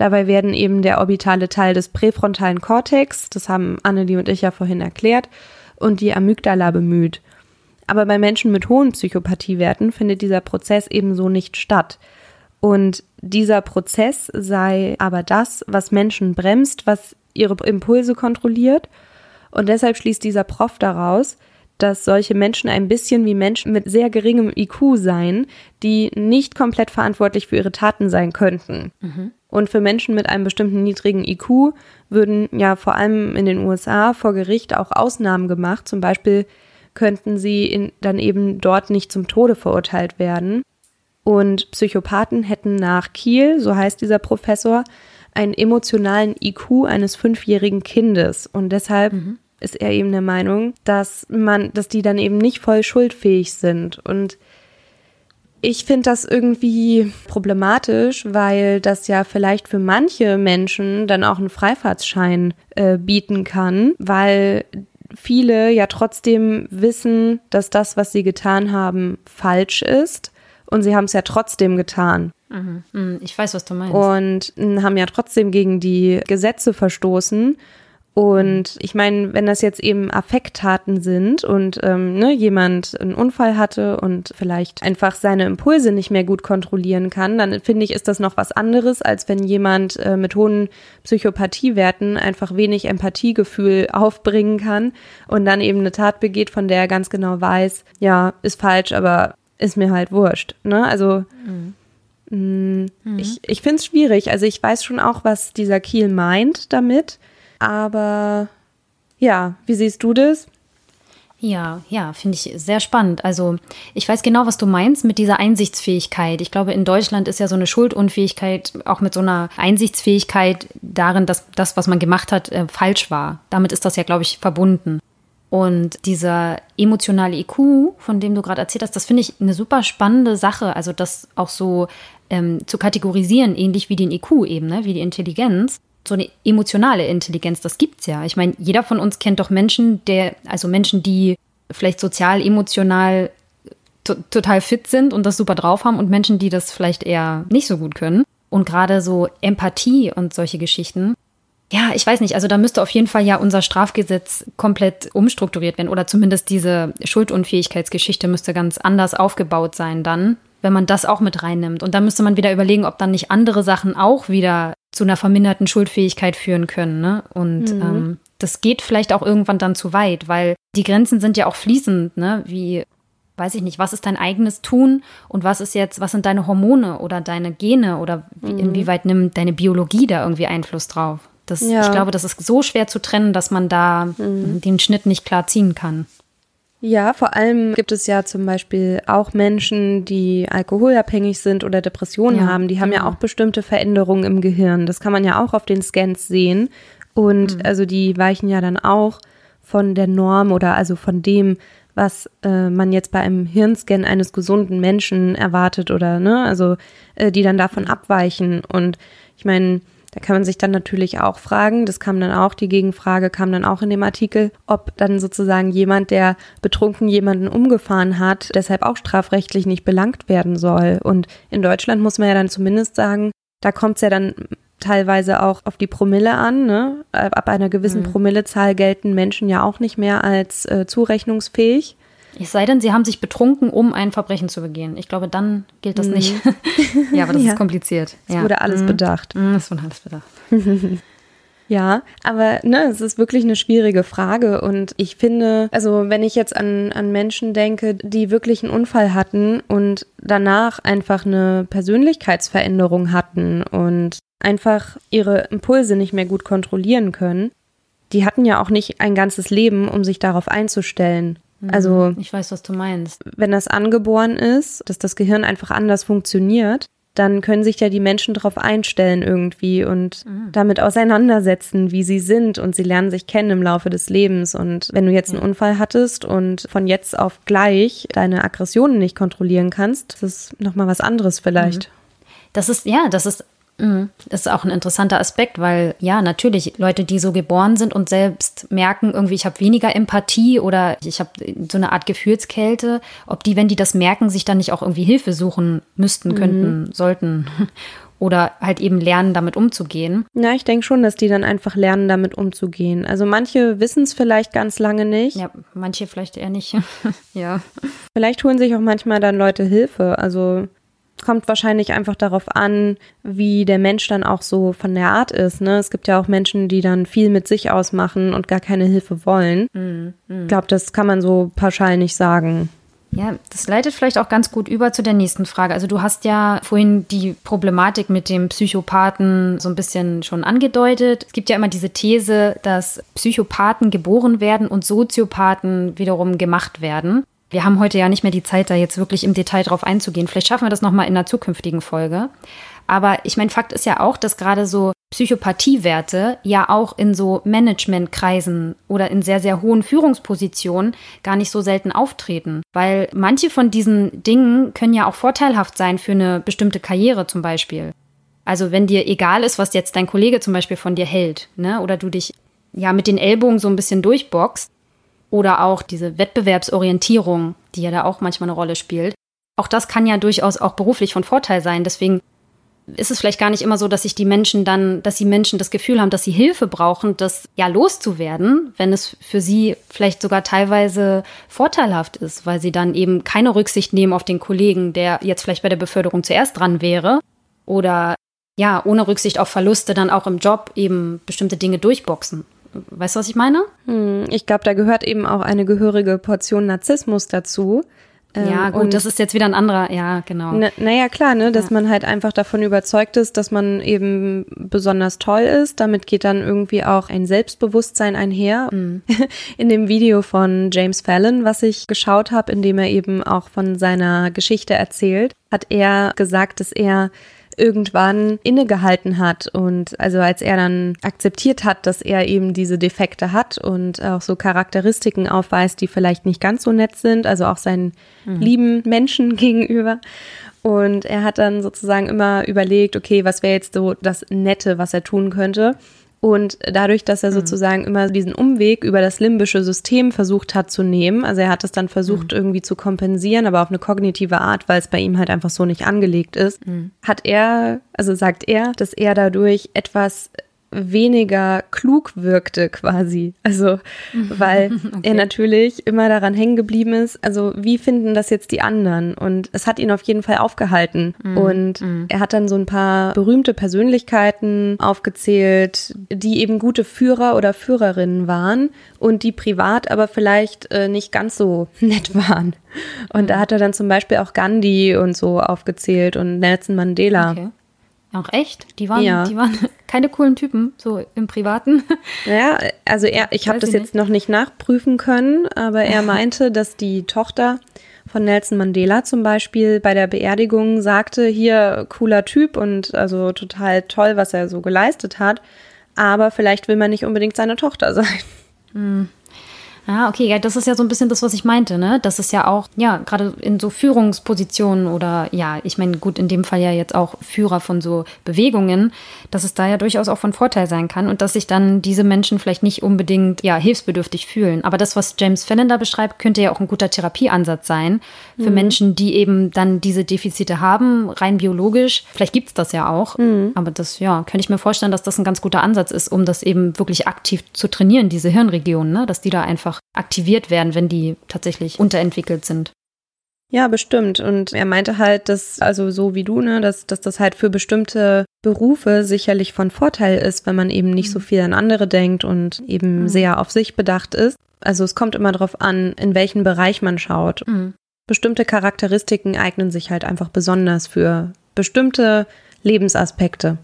Speaker 1: Dabei werden eben der orbitale Teil des präfrontalen Kortex, das haben Annelie und ich ja vorhin erklärt, und die Amygdala bemüht. Aber bei Menschen mit hohen Psychopathiewerten findet dieser Prozess ebenso nicht statt. Und dieser Prozess sei aber das, was Menschen bremst, was ihre Impulse kontrolliert. Und deshalb schließt dieser Prof daraus, dass solche Menschen ein bisschen wie Menschen mit sehr geringem IQ seien, die nicht komplett verantwortlich für ihre Taten sein könnten. Mhm. Und für Menschen mit einem bestimmten niedrigen IQ würden ja vor allem in den USA vor Gericht auch Ausnahmen gemacht. Zum Beispiel könnten sie in, dann eben dort nicht zum Tode verurteilt werden. Und Psychopathen hätten nach Kiel, so heißt dieser Professor, einen emotionalen IQ eines fünfjährigen Kindes. Und deshalb mhm. ist er eben der Meinung, dass man, dass die dann eben nicht voll schuldfähig sind. Und ich finde das irgendwie problematisch, weil das ja vielleicht für manche Menschen dann auch einen Freifahrtsschein äh, bieten kann, weil viele ja trotzdem wissen, dass das, was sie getan haben, falsch ist und sie haben es ja trotzdem getan.
Speaker 2: Mhm. mhm. Ich weiß, was du meinst.
Speaker 1: Und haben ja trotzdem gegen die Gesetze verstoßen. Und ich meine, wenn das jetzt eben Affekttaten sind und ähm, ne, jemand einen Unfall hatte und vielleicht einfach seine Impulse nicht mehr gut kontrollieren kann, dann finde ich, ist das noch was anderes, als wenn jemand äh, mit hohen Psychopathiewerten einfach wenig Empathiegefühl aufbringen kann und dann eben eine Tat begeht, von der er ganz genau weiß, ja, ist falsch, aber ist mir halt wurscht. Ne? Also mhm. mh, mhm. ich, ich finde es schwierig. Also ich weiß schon auch, was dieser Kiel meint damit. Aber ja, wie siehst du das?
Speaker 2: Ja, ja, finde ich sehr spannend. Also ich weiß genau, was du meinst mit dieser Einsichtsfähigkeit. Ich glaube, in Deutschland ist ja so eine Schuldunfähigkeit auch mit so einer Einsichtsfähigkeit darin, dass das, was man gemacht hat, äh, falsch war. Damit ist das ja, glaube ich, verbunden. Und dieser emotionale IQ, von dem du gerade erzählt hast, das finde ich eine super spannende Sache. Also das auch so ähm, zu kategorisieren, ähnlich wie den IQ eben, ne? wie die Intelligenz. So eine emotionale Intelligenz, das gibt's ja. Ich meine, jeder von uns kennt doch Menschen, der, also Menschen, die vielleicht sozial, emotional to total fit sind und das super drauf haben und Menschen, die das vielleicht eher nicht so gut können. Und gerade so Empathie und solche Geschichten, ja, ich weiß nicht, also da müsste auf jeden Fall ja unser Strafgesetz komplett umstrukturiert werden oder zumindest diese Schuldunfähigkeitsgeschichte müsste ganz anders aufgebaut sein dann, wenn man das auch mit reinnimmt. Und dann müsste man wieder überlegen, ob dann nicht andere Sachen auch wieder zu einer verminderten Schuldfähigkeit führen können. Ne? Und mhm. ähm, das geht vielleicht auch irgendwann dann zu weit, weil die Grenzen sind ja auch fließend, ne? Wie weiß ich nicht, was ist dein eigenes Tun und was ist jetzt, was sind deine Hormone oder deine Gene oder wie, mhm. inwieweit nimmt deine Biologie da irgendwie Einfluss drauf? Das, ja. Ich glaube, das ist so schwer zu trennen, dass man da mhm. den Schnitt nicht klar ziehen kann.
Speaker 1: Ja, vor allem gibt es ja zum Beispiel auch Menschen, die alkoholabhängig sind oder Depressionen ja, haben. Die haben genau. ja auch bestimmte Veränderungen im Gehirn. Das kann man ja auch auf den Scans sehen. Und mhm. also die weichen ja dann auch von der Norm oder also von dem, was äh, man jetzt bei einem Hirnscan eines gesunden Menschen erwartet oder ne, also äh, die dann davon abweichen. Und ich meine, da kann man sich dann natürlich auch fragen, das kam dann auch, die Gegenfrage kam dann auch in dem Artikel, ob dann sozusagen jemand, der betrunken jemanden umgefahren hat, deshalb auch strafrechtlich nicht belangt werden soll. Und in Deutschland muss man ja dann zumindest sagen, da kommt es ja dann teilweise auch auf die Promille an. Ne? Ab einer gewissen mhm. Promillezahl gelten Menschen ja auch nicht mehr als äh, zurechnungsfähig.
Speaker 2: Es sei denn, sie haben sich betrunken, um ein Verbrechen zu begehen. Ich glaube, dann gilt das mhm. nicht. <laughs> ja, aber das ja. ist kompliziert.
Speaker 1: Es
Speaker 2: ja.
Speaker 1: wurde alles mhm. bedacht.
Speaker 2: Mhm, es wurde alles bedacht. <laughs>
Speaker 1: Ja, aber ne, es ist wirklich eine schwierige Frage und ich finde, also wenn ich jetzt an, an Menschen denke, die wirklich einen Unfall hatten und danach einfach eine Persönlichkeitsveränderung hatten und einfach ihre Impulse nicht mehr gut kontrollieren können, die hatten ja auch nicht ein ganzes Leben, um sich darauf einzustellen. Also,
Speaker 2: mhm. ich weiß, was du meinst.
Speaker 1: Wenn das angeboren ist, dass das Gehirn einfach anders funktioniert, dann können sich ja die Menschen darauf einstellen irgendwie und mhm. damit auseinandersetzen, wie sie sind und sie lernen sich kennen im Laufe des Lebens. Und wenn du jetzt einen Unfall hattest und von jetzt auf gleich deine Aggressionen nicht kontrollieren kannst, das ist nochmal was anderes vielleicht. Mhm.
Speaker 2: Das ist, ja, das ist. Das ist auch ein interessanter Aspekt, weil ja, natürlich Leute, die so geboren sind und selbst merken, irgendwie, ich habe weniger Empathie oder ich habe so eine Art Gefühlskälte, ob die, wenn die das merken, sich dann nicht auch irgendwie Hilfe suchen müssten, könnten, mhm. sollten. <laughs> oder halt eben lernen, damit umzugehen.
Speaker 1: Ja, ich denke schon, dass die dann einfach lernen, damit umzugehen. Also manche wissen es vielleicht ganz lange nicht.
Speaker 2: Ja, manche vielleicht eher nicht. <laughs> ja.
Speaker 1: Vielleicht holen sich auch manchmal dann Leute Hilfe. Also kommt wahrscheinlich einfach darauf an, wie der Mensch dann auch so von der Art ist. Ne? Es gibt ja auch Menschen, die dann viel mit sich ausmachen und gar keine Hilfe wollen. Mm. Ich glaube, das kann man so pauschal nicht sagen.
Speaker 2: Ja, das leitet vielleicht auch ganz gut über zu der nächsten Frage. Also du hast ja vorhin die Problematik mit dem Psychopathen so ein bisschen schon angedeutet. Es gibt ja immer diese These, dass Psychopathen geboren werden und Soziopathen wiederum gemacht werden. Wir haben heute ja nicht mehr die Zeit, da jetzt wirklich im Detail drauf einzugehen. Vielleicht schaffen wir das nochmal in einer zukünftigen Folge. Aber ich meine, Fakt ist ja auch, dass gerade so Psychopathiewerte ja auch in so Managementkreisen oder in sehr, sehr hohen Führungspositionen gar nicht so selten auftreten. Weil manche von diesen Dingen können ja auch vorteilhaft sein für eine bestimmte Karriere zum Beispiel. Also wenn dir egal ist, was jetzt dein Kollege zum Beispiel von dir hält, ne, oder du dich ja mit den Ellbogen so ein bisschen durchboxst, oder auch diese Wettbewerbsorientierung, die ja da auch manchmal eine Rolle spielt. Auch das kann ja durchaus auch beruflich von Vorteil sein. Deswegen ist es vielleicht gar nicht immer so, dass sich die Menschen dann, dass die Menschen das Gefühl haben, dass sie Hilfe brauchen, das ja loszuwerden, wenn es für sie vielleicht sogar teilweise vorteilhaft ist, weil sie dann eben keine Rücksicht nehmen auf den Kollegen, der jetzt vielleicht bei der Beförderung zuerst dran wäre oder ja, ohne Rücksicht auf Verluste dann auch im Job eben bestimmte Dinge durchboxen. Weißt du, was ich meine?
Speaker 1: Hm, ich glaube, da gehört eben auch eine gehörige Portion Narzissmus dazu.
Speaker 2: Ja, ähm, gut, und das ist jetzt wieder ein anderer, ja, genau.
Speaker 1: Naja, na klar, ne, dass ja. man halt einfach davon überzeugt ist, dass man eben besonders toll ist. Damit geht dann irgendwie auch ein Selbstbewusstsein einher. Mhm. <laughs> In dem Video von James Fallon, was ich geschaut habe, in dem er eben auch von seiner Geschichte erzählt, hat er gesagt, dass er irgendwann innegehalten hat und also als er dann akzeptiert hat, dass er eben diese Defekte hat und auch so Charakteristiken aufweist, die vielleicht nicht ganz so nett sind, also auch seinen mhm. lieben Menschen <laughs> gegenüber. Und er hat dann sozusagen immer überlegt, okay, was wäre jetzt so das Nette, was er tun könnte. Und dadurch, dass er mhm. sozusagen immer diesen Umweg über das limbische System versucht hat zu nehmen, also er hat es dann versucht mhm. irgendwie zu kompensieren, aber auf eine kognitive Art, weil es bei ihm halt einfach so nicht angelegt ist, mhm. hat er, also sagt er, dass er dadurch etwas weniger klug wirkte quasi. Also, mhm. weil <laughs> okay. er natürlich immer daran hängen geblieben ist, also wie finden das jetzt die anderen? Und es hat ihn auf jeden Fall aufgehalten. Mhm. Und mhm. er hat dann so ein paar berühmte Persönlichkeiten aufgezählt, die eben gute Führer oder Führerinnen waren und die privat aber vielleicht äh, nicht ganz so <laughs> nett waren. Und da mhm. hat er dann zum Beispiel auch Gandhi und so aufgezählt und Nelson Mandela. Okay.
Speaker 2: Auch echt? Die waren, ja. die waren <laughs> keine coolen Typen, so im Privaten. <laughs>
Speaker 1: Ja, also er, ich habe das jetzt nicht. noch nicht nachprüfen können, aber er <laughs> meinte, dass die Tochter von Nelson Mandela zum Beispiel bei der Beerdigung sagte, hier cooler Typ und also total toll, was er so geleistet hat, aber vielleicht will man nicht unbedingt seine Tochter sein.
Speaker 2: Mhm. Ja, okay, ja, das ist ja so ein bisschen das, was ich meinte, ne? Das ist ja auch, ja, gerade in so Führungspositionen oder ja, ich meine, gut, in dem Fall ja jetzt auch Führer von so Bewegungen, dass es da ja durchaus auch von Vorteil sein kann und dass sich dann diese Menschen vielleicht nicht unbedingt, ja, hilfsbedürftig fühlen. Aber das, was James Fallon da beschreibt, könnte ja auch ein guter Therapieansatz sein für mhm. Menschen, die eben dann diese Defizite haben, rein biologisch. Vielleicht gibt es das ja auch, mhm. aber das, ja, könnte ich mir vorstellen, dass das ein ganz guter Ansatz ist, um das eben wirklich aktiv zu trainieren, diese Hirnregionen, ne? Dass die da einfach aktiviert werden, wenn die tatsächlich unterentwickelt sind.
Speaker 1: Ja, bestimmt. Und er meinte halt, dass, also so wie du, ne, dass, dass das halt für bestimmte Berufe sicherlich von Vorteil ist, wenn man eben nicht mhm. so viel an andere denkt und eben mhm. sehr auf sich bedacht ist. Also es kommt immer darauf an, in welchen Bereich man schaut. Mhm. Bestimmte Charakteristiken eignen sich halt einfach besonders für bestimmte Lebensaspekte.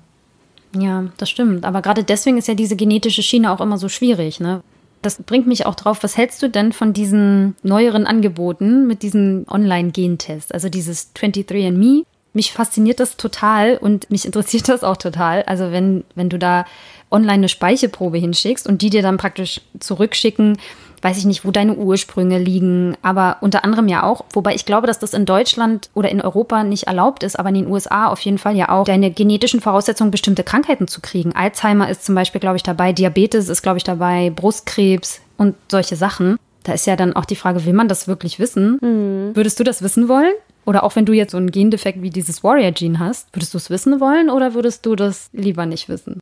Speaker 2: Ja, das stimmt. Aber gerade deswegen ist ja diese genetische Schiene auch immer so schwierig, ne? Das bringt mich auch drauf, was hältst du denn von diesen neueren Angeboten mit diesen Online-Gentests, also dieses 23andMe? Mich fasziniert das total und mich interessiert das auch total. Also wenn, wenn du da online eine Speichelprobe hinschickst und die dir dann praktisch zurückschicken, weiß ich nicht, wo deine Ursprünge liegen, aber unter anderem ja auch, wobei ich glaube, dass das in Deutschland oder in Europa nicht erlaubt ist, aber in den USA auf jeden Fall ja auch, deine genetischen Voraussetzungen, bestimmte Krankheiten zu kriegen. Alzheimer ist zum Beispiel, glaube ich, dabei, Diabetes ist, glaube ich, dabei, Brustkrebs und solche Sachen. Da ist ja dann auch die Frage, will man das wirklich wissen? Mhm. Würdest du das wissen wollen? Oder auch wenn du jetzt so einen Gendefekt wie dieses Warrior-Gene hast, würdest du es wissen wollen oder würdest du das lieber nicht wissen?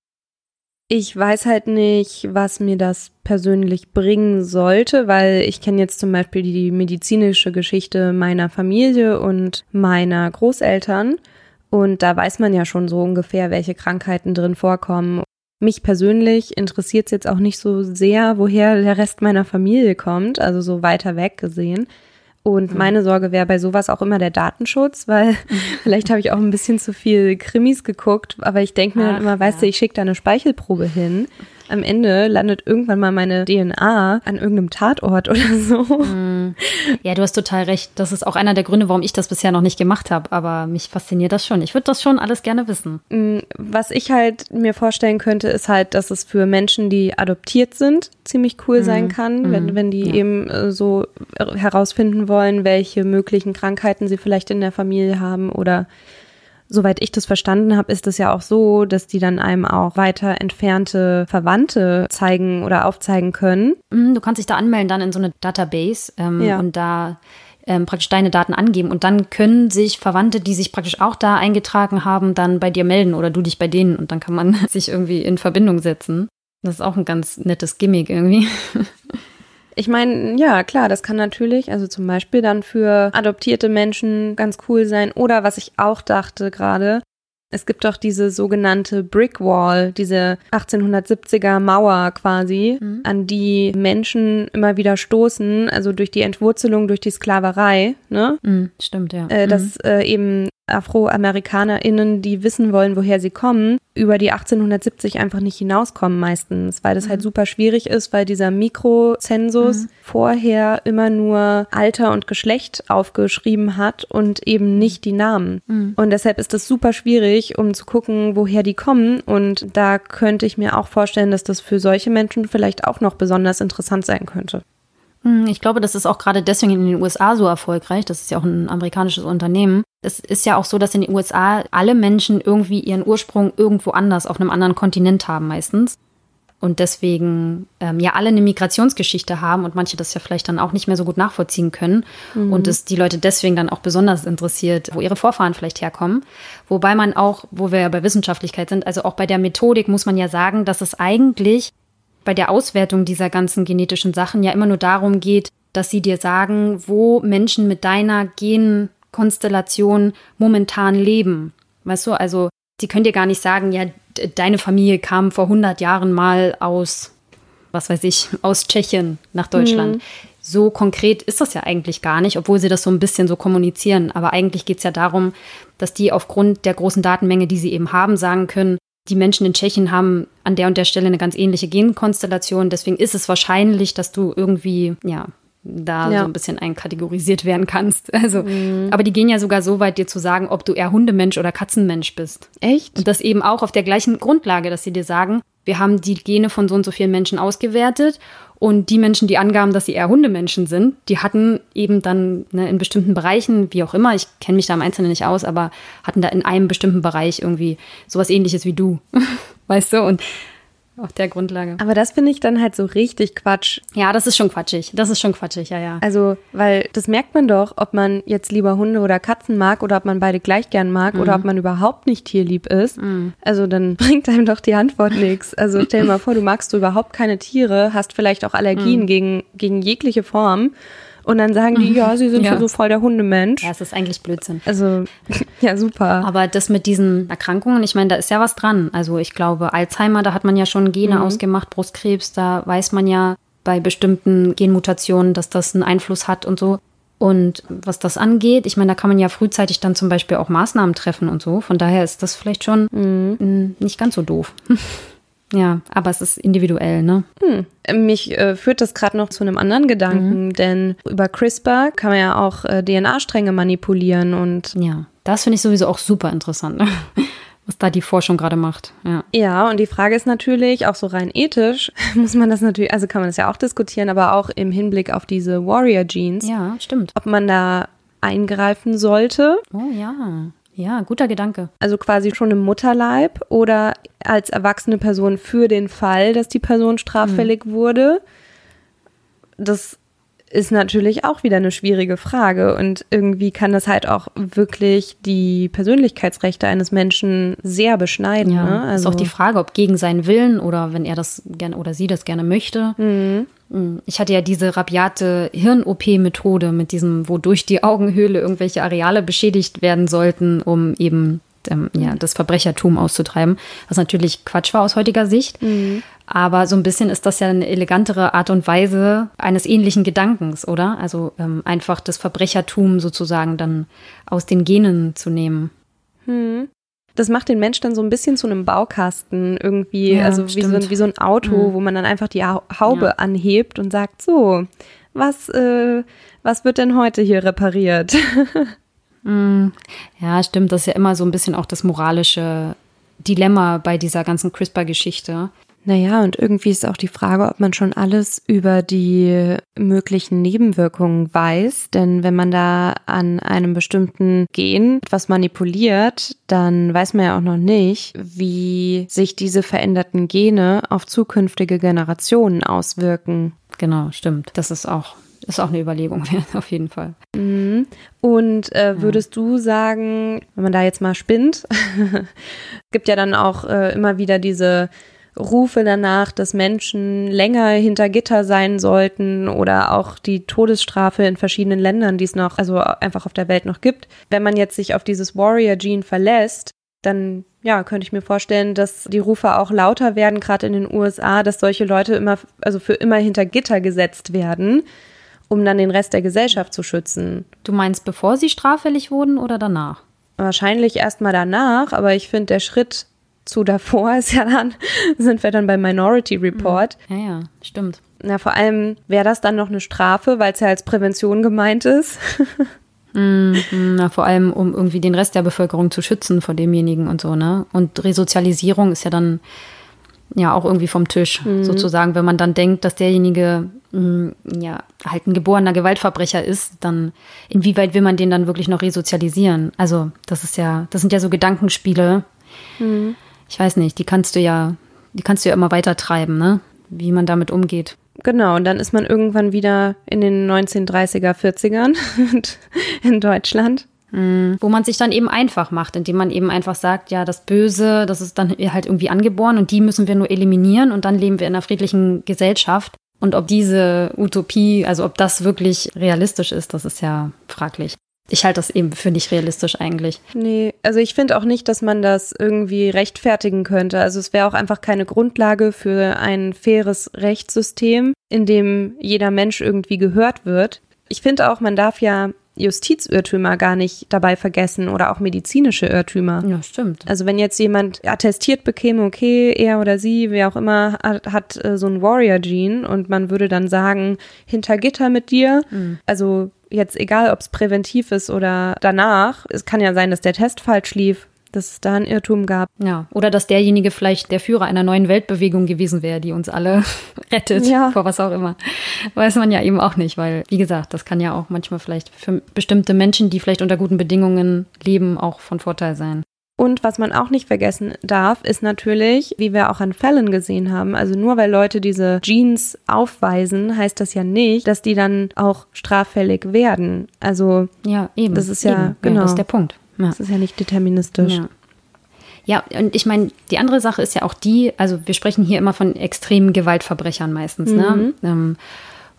Speaker 1: Ich weiß halt nicht, was mir das persönlich bringen sollte, weil ich kenne jetzt zum Beispiel die medizinische Geschichte meiner Familie und meiner Großeltern. Und da weiß man ja schon so ungefähr, welche Krankheiten drin vorkommen. Mich persönlich interessiert es jetzt auch nicht so sehr, woher der Rest meiner Familie kommt, also so weiter weg gesehen. Und mhm. meine Sorge wäre bei sowas auch immer der Datenschutz, weil mhm. <laughs> vielleicht habe ich auch ein bisschen zu viel Krimis geguckt, aber ich denke mir Ach, dann immer, weißt du, ich schicke da eine Speichelprobe hin am Ende landet irgendwann mal meine DNA an irgendeinem Tatort oder <laughs> so. Mm.
Speaker 2: Ja, du hast total recht. Das ist auch einer der Gründe, warum ich das bisher noch nicht gemacht habe. Aber mich fasziniert das schon. Ich würde das schon alles gerne wissen.
Speaker 1: Mm, was ich halt mir vorstellen könnte, ist halt, dass es für Menschen, die adoptiert sind, ziemlich cool mm. sein kann, wenn, mm. wenn die ja. eben äh, so herausfinden wollen, welche möglichen Krankheiten sie vielleicht in der Familie haben oder Soweit ich das verstanden habe, ist es ja auch so, dass die dann einem auch weiter entfernte Verwandte zeigen oder aufzeigen können.
Speaker 2: Mhm, du kannst dich da anmelden dann in so eine Database ähm, ja. und da ähm, praktisch deine Daten angeben und dann können sich Verwandte, die sich praktisch auch da eingetragen haben, dann bei dir melden oder du dich bei denen und dann kann man <laughs> sich irgendwie in Verbindung setzen. Das ist auch ein ganz nettes Gimmick irgendwie. <laughs>
Speaker 1: Ich meine, ja, klar, das kann natürlich, also zum Beispiel dann für adoptierte Menschen ganz cool sein. Oder was ich auch dachte gerade, es gibt doch diese sogenannte Brick Wall, diese 1870er Mauer quasi, mhm. an die Menschen immer wieder stoßen, also durch die Entwurzelung, durch die Sklaverei, ne?
Speaker 2: Mhm, stimmt, ja.
Speaker 1: Äh, dass mhm. äh, eben AfroamerikanerInnen, die wissen wollen, woher sie kommen, über die 1870 einfach nicht hinauskommen meistens, weil das halt mhm. halt super schwierig ist, weil dieser Mikrozensus mhm. vorher immer nur Alter und Geschlecht aufgeschrieben hat und eben nicht die Namen. Mhm. Und deshalb ist das super schwierig, um zu gucken, woher die kommen. Und da könnte ich mir auch vorstellen, dass das für solche Menschen vielleicht auch noch besonders interessant sein könnte.
Speaker 2: Hm, ich glaube, das ist auch gerade deswegen in den USA so erfolgreich. Das ist ja auch ein amerikanisches Unternehmen. Es ist ja auch so, dass in den USA alle Menschen irgendwie ihren Ursprung irgendwo anders auf einem anderen Kontinent haben meistens. Und deswegen ähm, ja alle eine Migrationsgeschichte haben und manche das ja vielleicht dann auch nicht mehr so gut nachvollziehen können. Mhm. Und es die Leute deswegen dann auch besonders interessiert, wo ihre Vorfahren vielleicht herkommen. Wobei man auch, wo wir ja bei Wissenschaftlichkeit sind, also auch bei der Methodik muss man ja sagen, dass es eigentlich bei der Auswertung dieser ganzen genetischen Sachen ja immer nur darum geht, dass sie dir sagen, wo Menschen mit deiner Genkonstellation momentan leben. Weißt du, also sie können dir gar nicht sagen, ja, deine Familie kam vor 100 Jahren mal aus, was weiß ich, <laughs> aus Tschechien nach Deutschland. Mhm. So konkret ist das ja eigentlich gar nicht, obwohl sie das so ein bisschen so kommunizieren. Aber eigentlich geht es ja darum, dass die aufgrund der großen Datenmenge, die sie eben haben, sagen können, die Menschen in Tschechien haben an der und der Stelle eine ganz ähnliche Genkonstellation. Deswegen ist es wahrscheinlich, dass du irgendwie, ja, da ja. so ein bisschen einkategorisiert werden kannst. <laughs> Also, mhm. aber die gehen ja sogar so weit, dir zu sagen, ob du eher Hundemensch oder Katzenmensch bist.
Speaker 1: Echt?
Speaker 2: Und das eben auch auf der gleichen Grundlage, dass sie dir sagen, wir haben die Gene von so und so vielen Menschen ausgewertet und die Menschen, die angaben, dass sie eher Hundemenschen sind, die hatten eben dann ne, in bestimmten Bereichen, wie auch immer, ich kenne mich da im Einzelnen nicht aus, aber hatten da in einem bestimmten Bereich irgendwie sowas ähnliches wie du. <laughs> weißt du? Und auf der Grundlage.
Speaker 1: Aber das finde ich dann halt so richtig Quatsch.
Speaker 2: Ja, das ist schon quatschig. Das ist schon quatschig, ja, ja.
Speaker 1: Also, weil das merkt man doch, ob man jetzt lieber Hunde oder Katzen mag oder ob man beide gleich gern mag mhm. oder ob man überhaupt nicht tierlieb ist. Mhm. Also, dann <laughs> bringt einem doch die Antwort nichts. Also, stell dir mal vor, du magst du überhaupt keine Tiere, hast vielleicht auch Allergien mhm. gegen, gegen jegliche Form und dann sagen die, ja, sie sind <laughs> ja. so voll der Hundemensch.
Speaker 2: Ja, es ist eigentlich Blödsinn.
Speaker 1: Also, <laughs> ja, super.
Speaker 2: Aber das mit diesen Erkrankungen, ich meine, da ist ja was dran. Also ich glaube, Alzheimer, da hat man ja schon Gene mhm. ausgemacht, Brustkrebs, da weiß man ja bei bestimmten Genmutationen, dass das einen Einfluss hat und so. Und was das angeht, ich meine, da kann man ja frühzeitig dann zum Beispiel auch Maßnahmen treffen und so. Von daher ist das vielleicht schon mhm. nicht ganz so doof. <laughs> Ja, aber es ist individuell, ne?
Speaker 1: Hm. Mich äh, führt das gerade noch zu einem anderen Gedanken, mhm. denn über CRISPR kann man ja auch äh, DNA-Stränge manipulieren und.
Speaker 2: Ja, das finde ich sowieso auch super interessant, ne? <laughs> was da die Forschung gerade macht. Ja.
Speaker 1: ja, und die Frage ist natürlich, auch so rein ethisch, <laughs> muss man das natürlich, also kann man das ja auch diskutieren, aber auch im Hinblick auf diese Warrior Genes.
Speaker 2: Ja, stimmt.
Speaker 1: Ob man da eingreifen sollte.
Speaker 2: Oh ja. Ja, guter Gedanke.
Speaker 1: Also quasi schon im Mutterleib oder als erwachsene Person für den Fall, dass die Person straffällig mhm. wurde. Das ist natürlich auch wieder eine schwierige Frage und irgendwie kann das halt auch wirklich die Persönlichkeitsrechte eines Menschen sehr beschneiden.
Speaker 2: Ja,
Speaker 1: ne?
Speaker 2: also ist auch die Frage, ob gegen seinen Willen oder wenn er das gerne oder sie das gerne möchte. Mhm. Ich hatte ja diese rabiate Hirn-OP-Methode mit diesem, wo durch die Augenhöhle irgendwelche Areale beschädigt werden sollten, um eben ähm, ja, das Verbrechertum auszutreiben, was natürlich Quatsch war aus heutiger Sicht. Mhm. Aber so ein bisschen ist das ja eine elegantere Art und Weise eines ähnlichen Gedankens, oder? Also ähm, einfach das Verbrechertum sozusagen dann aus den Genen zu nehmen.
Speaker 1: Mhm. Das macht den Mensch dann so ein bisschen zu einem Baukasten irgendwie, ja, also wie so, wie so, ein Auto, mhm. wo man dann einfach die Haube ja. anhebt und sagt, so, was, äh, was wird denn heute hier repariert? <laughs>
Speaker 2: Mm, ja, stimmt. Das ist ja immer so ein bisschen auch das moralische Dilemma bei dieser ganzen CRISPR-Geschichte.
Speaker 1: Naja, und irgendwie ist auch die Frage, ob man schon alles über die möglichen Nebenwirkungen weiß. Denn wenn man da an einem bestimmten Gen etwas manipuliert, dann weiß man ja auch noch nicht, wie sich diese veränderten Gene auf zukünftige Generationen auswirken.
Speaker 2: Genau, stimmt. Das ist auch ist auch eine Überlegung <laughs> wert, auf jeden Fall.
Speaker 1: Mhm. Und äh, würdest ja. du sagen, wenn man da jetzt mal spinnt, <laughs> gibt ja dann auch äh, immer wieder diese Rufe danach, dass Menschen länger hinter Gitter sein sollten oder auch die Todesstrafe in verschiedenen Ländern, die es noch, also einfach auf der Welt noch gibt. Wenn man jetzt sich auf dieses Warrior-Gene verlässt, dann ja, könnte ich mir vorstellen, dass die Rufe auch lauter werden, gerade in den USA, dass solche Leute immer, also für immer hinter Gitter gesetzt werden um dann den Rest der Gesellschaft zu schützen.
Speaker 2: Du meinst, bevor sie straffällig wurden oder danach?
Speaker 1: Wahrscheinlich erstmal danach, aber ich finde, der Schritt zu davor ist ja dann, sind wir dann beim Minority Report.
Speaker 2: Ja, ja, stimmt.
Speaker 1: Na, vor allem wäre das dann noch eine Strafe, weil es ja als Prävention gemeint ist. <laughs>
Speaker 2: Mm, na, vor allem, um irgendwie den Rest der Bevölkerung zu schützen vor demjenigen und so, ne? Und Resozialisierung ist ja dann ja auch irgendwie vom Tisch, mhm. sozusagen. Wenn man dann denkt, dass derjenige mh, mm, ja halt ein geborener Gewaltverbrecher ist, dann inwieweit will man den dann wirklich noch resozialisieren? Also, das ist ja, das sind ja so Gedankenspiele. Mhm. Ich weiß nicht, die kannst du ja, die kannst du ja immer weiter treiben, ne? Wie man damit umgeht.
Speaker 1: Genau, und dann ist man irgendwann wieder in den 1930er, 40ern <laughs> in Deutschland.
Speaker 2: Mhm. Wo man sich dann eben einfach macht, indem man eben einfach sagt, ja, das Böse, das ist dann halt irgendwie angeboren und die müssen wir nur eliminieren und dann leben wir in einer friedlichen Gesellschaft. Und ob diese Utopie, also ob das wirklich realistisch ist, das ist ja fraglich. Ich halte das eben für nicht realistisch eigentlich.
Speaker 1: Nee, also ich finde auch nicht, dass man das irgendwie rechtfertigen könnte. Also es wäre auch einfach keine Grundlage für ein faires Rechtssystem, in dem jeder Mensch irgendwie gehört wird. Ich finde auch, man darf ja Justizirrtümer gar nicht dabei vergessen oder auch medizinische Irrtümer.
Speaker 2: Ja, stimmt.
Speaker 1: Also wenn jetzt jemand attestiert bekäme, okay, er oder sie, wer auch immer, hat, hat äh, so ein Warrior-Gene und man würde dann sagen, hinter Gitter mit dir, mhm. also jetzt egal, ob es präventiv ist oder danach, es kann ja sein, dass der Test falsch lief, dass es da einen Irrtum gab.
Speaker 2: Ja, oder dass derjenige vielleicht der Führer einer neuen Weltbewegung gewesen wäre, die uns alle <laughs> rettet, ja. vor was auch immer. Weiß man ja eben auch nicht, weil, wie gesagt, das kann ja auch manchmal vielleicht für bestimmte Menschen, die vielleicht unter guten Bedingungen leben, auch von Vorteil sein.
Speaker 1: Und was man auch nicht vergessen darf, ist natürlich, wie wir auch an Fällen gesehen haben, also nur weil Leute diese Genes aufweisen, heißt das ja nicht, dass die dann auch straffällig werden. Also
Speaker 2: ja, eben.
Speaker 1: Das ist ja
Speaker 2: eben. genau. Ja, das ist der Punkt.
Speaker 1: Ja. Das ist ja nicht deterministisch.
Speaker 2: Ja. Ja, und ich meine, die andere Sache ist ja auch die, also wir sprechen hier immer von extremen Gewaltverbrechern meistens, ne? mhm. ne? Ähm,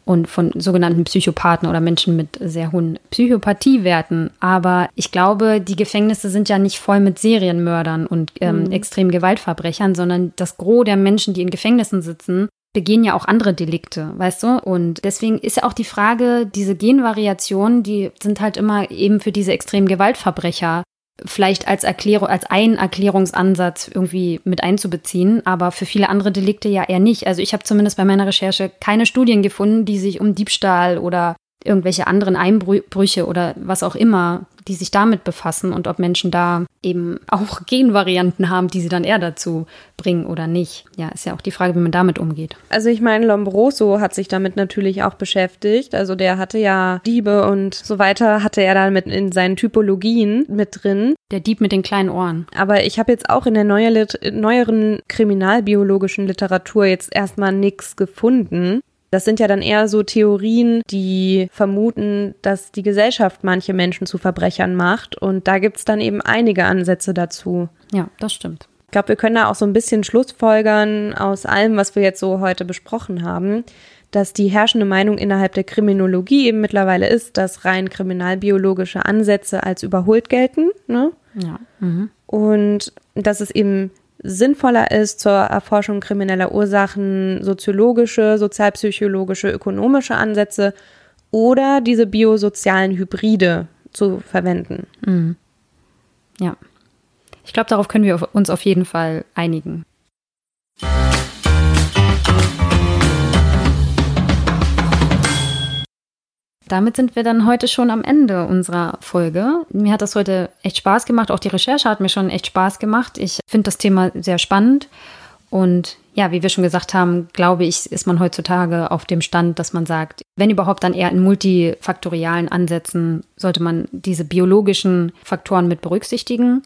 Speaker 2: und von sogenannten Psychopathen oder Menschen mit sehr hohen Psychopathiewerten. Aber ich glaube, die Gefängnisse sind ja nicht voll mit Serienmördern und ähm, mhm. extremen Gewaltverbrechern, sondern das Gros der Menschen, die in Gefängnissen sitzen, begehen ja auch andere Delikte, weißt du? Und deswegen ist ja auch die Frage, diese Genvariationen, die sind halt immer eben für diese extremen Gewaltverbrecher vielleicht als Erklärung, als ein Erklärungsansatz irgendwie mit einzubeziehen, aber für viele andere Delikte ja eher nicht. Also ich habe zumindest bei meiner Recherche keine Studien gefunden, die sich um Diebstahl oder irgendwelche anderen Einbrüche oder was auch immer die sich damit befassen und ob Menschen da eben auch <laughs> Genvarianten haben, die sie dann eher dazu bringen oder nicht. Ja, ist ja auch die Frage, wie man damit umgeht.
Speaker 1: Also ich meine, Lombroso hat sich damit natürlich auch beschäftigt. Also der hatte ja Diebe und so weiter, hatte er dann mit in seinen Typologien mit drin.
Speaker 2: Der Dieb mit den kleinen Ohren.
Speaker 1: Aber ich habe jetzt auch in der neueren kriminalbiologischen Literatur jetzt erstmal nichts gefunden Das sind ja dann eher so Theorien, die vermuten, dass die Gesellschaft manche Menschen zu Verbrechern macht. Und da gibt es dann eben einige Ansätze dazu.
Speaker 2: Ja, das stimmt.
Speaker 1: Ich glaube, wir können da auch so ein bisschen Schlussfolgern aus allem, was wir jetzt so heute besprochen haben, dass die herrschende Meinung innerhalb der Kriminologie eben mittlerweile ist, dass rein kriminalbiologische Ansätze als überholt gelten. Ne?
Speaker 2: Ja. Mhm.
Speaker 1: Und dass es eben sinnvoller ist, zur Erforschung krimineller Ursachen soziologische, sozialpsychologische, ökonomische Ansätze oder diese biosozialen Hybride zu verwenden.
Speaker 2: Mhm. Ja. Ich glaube, darauf können wir uns auf jeden Fall einigen. Damit sind wir dann heute schon am Ende unserer Folge. Mir hat das heute echt Spaß gemacht. Auch die Recherche hat mir schon echt Spaß gemacht. Ich finde das Thema sehr spannend. Und ja, wie wir schon gesagt haben, glaube ich, ist man heutzutage auf dem Stand, dass man sagt, wenn überhaupt dann eher in multifaktorialen Ansätzen sollte man diese biologischen Faktoren mit berücksichtigen.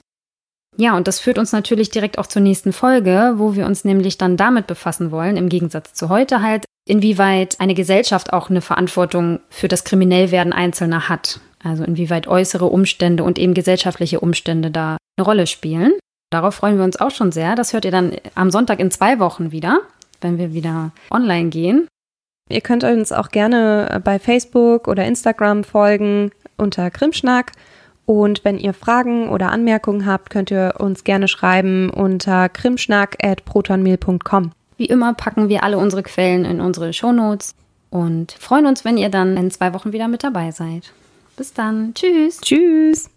Speaker 2: Ja, und das führt uns natürlich direkt auch zur nächsten Folge, wo wir uns nämlich dann damit befassen wollen, im Gegensatz zu heute halt, inwieweit eine Gesellschaft auch eine Verantwortung für das Kriminellwerden Einzelner hat. Also inwieweit äußere Umstände und eben gesellschaftliche Umstände da eine Rolle spielen. Darauf freuen wir uns auch schon sehr. Das hört ihr dann am Sonntag in zwei Wochen wieder, wenn wir wieder online gehen.
Speaker 1: Ihr könnt uns auch gerne bei Facebook oder Instagram folgen unter Krimschnack. Und wenn ihr Fragen oder Anmerkungen habt, könnt ihr uns gerne schreiben unter krimschnack.protonmail.com.
Speaker 2: Wie immer packen wir alle unsere Quellen in unsere Shownotes und freuen uns, wenn ihr dann in zwei Wochen wieder mit dabei seid. Bis dann. Tschüss.
Speaker 1: Tschüss.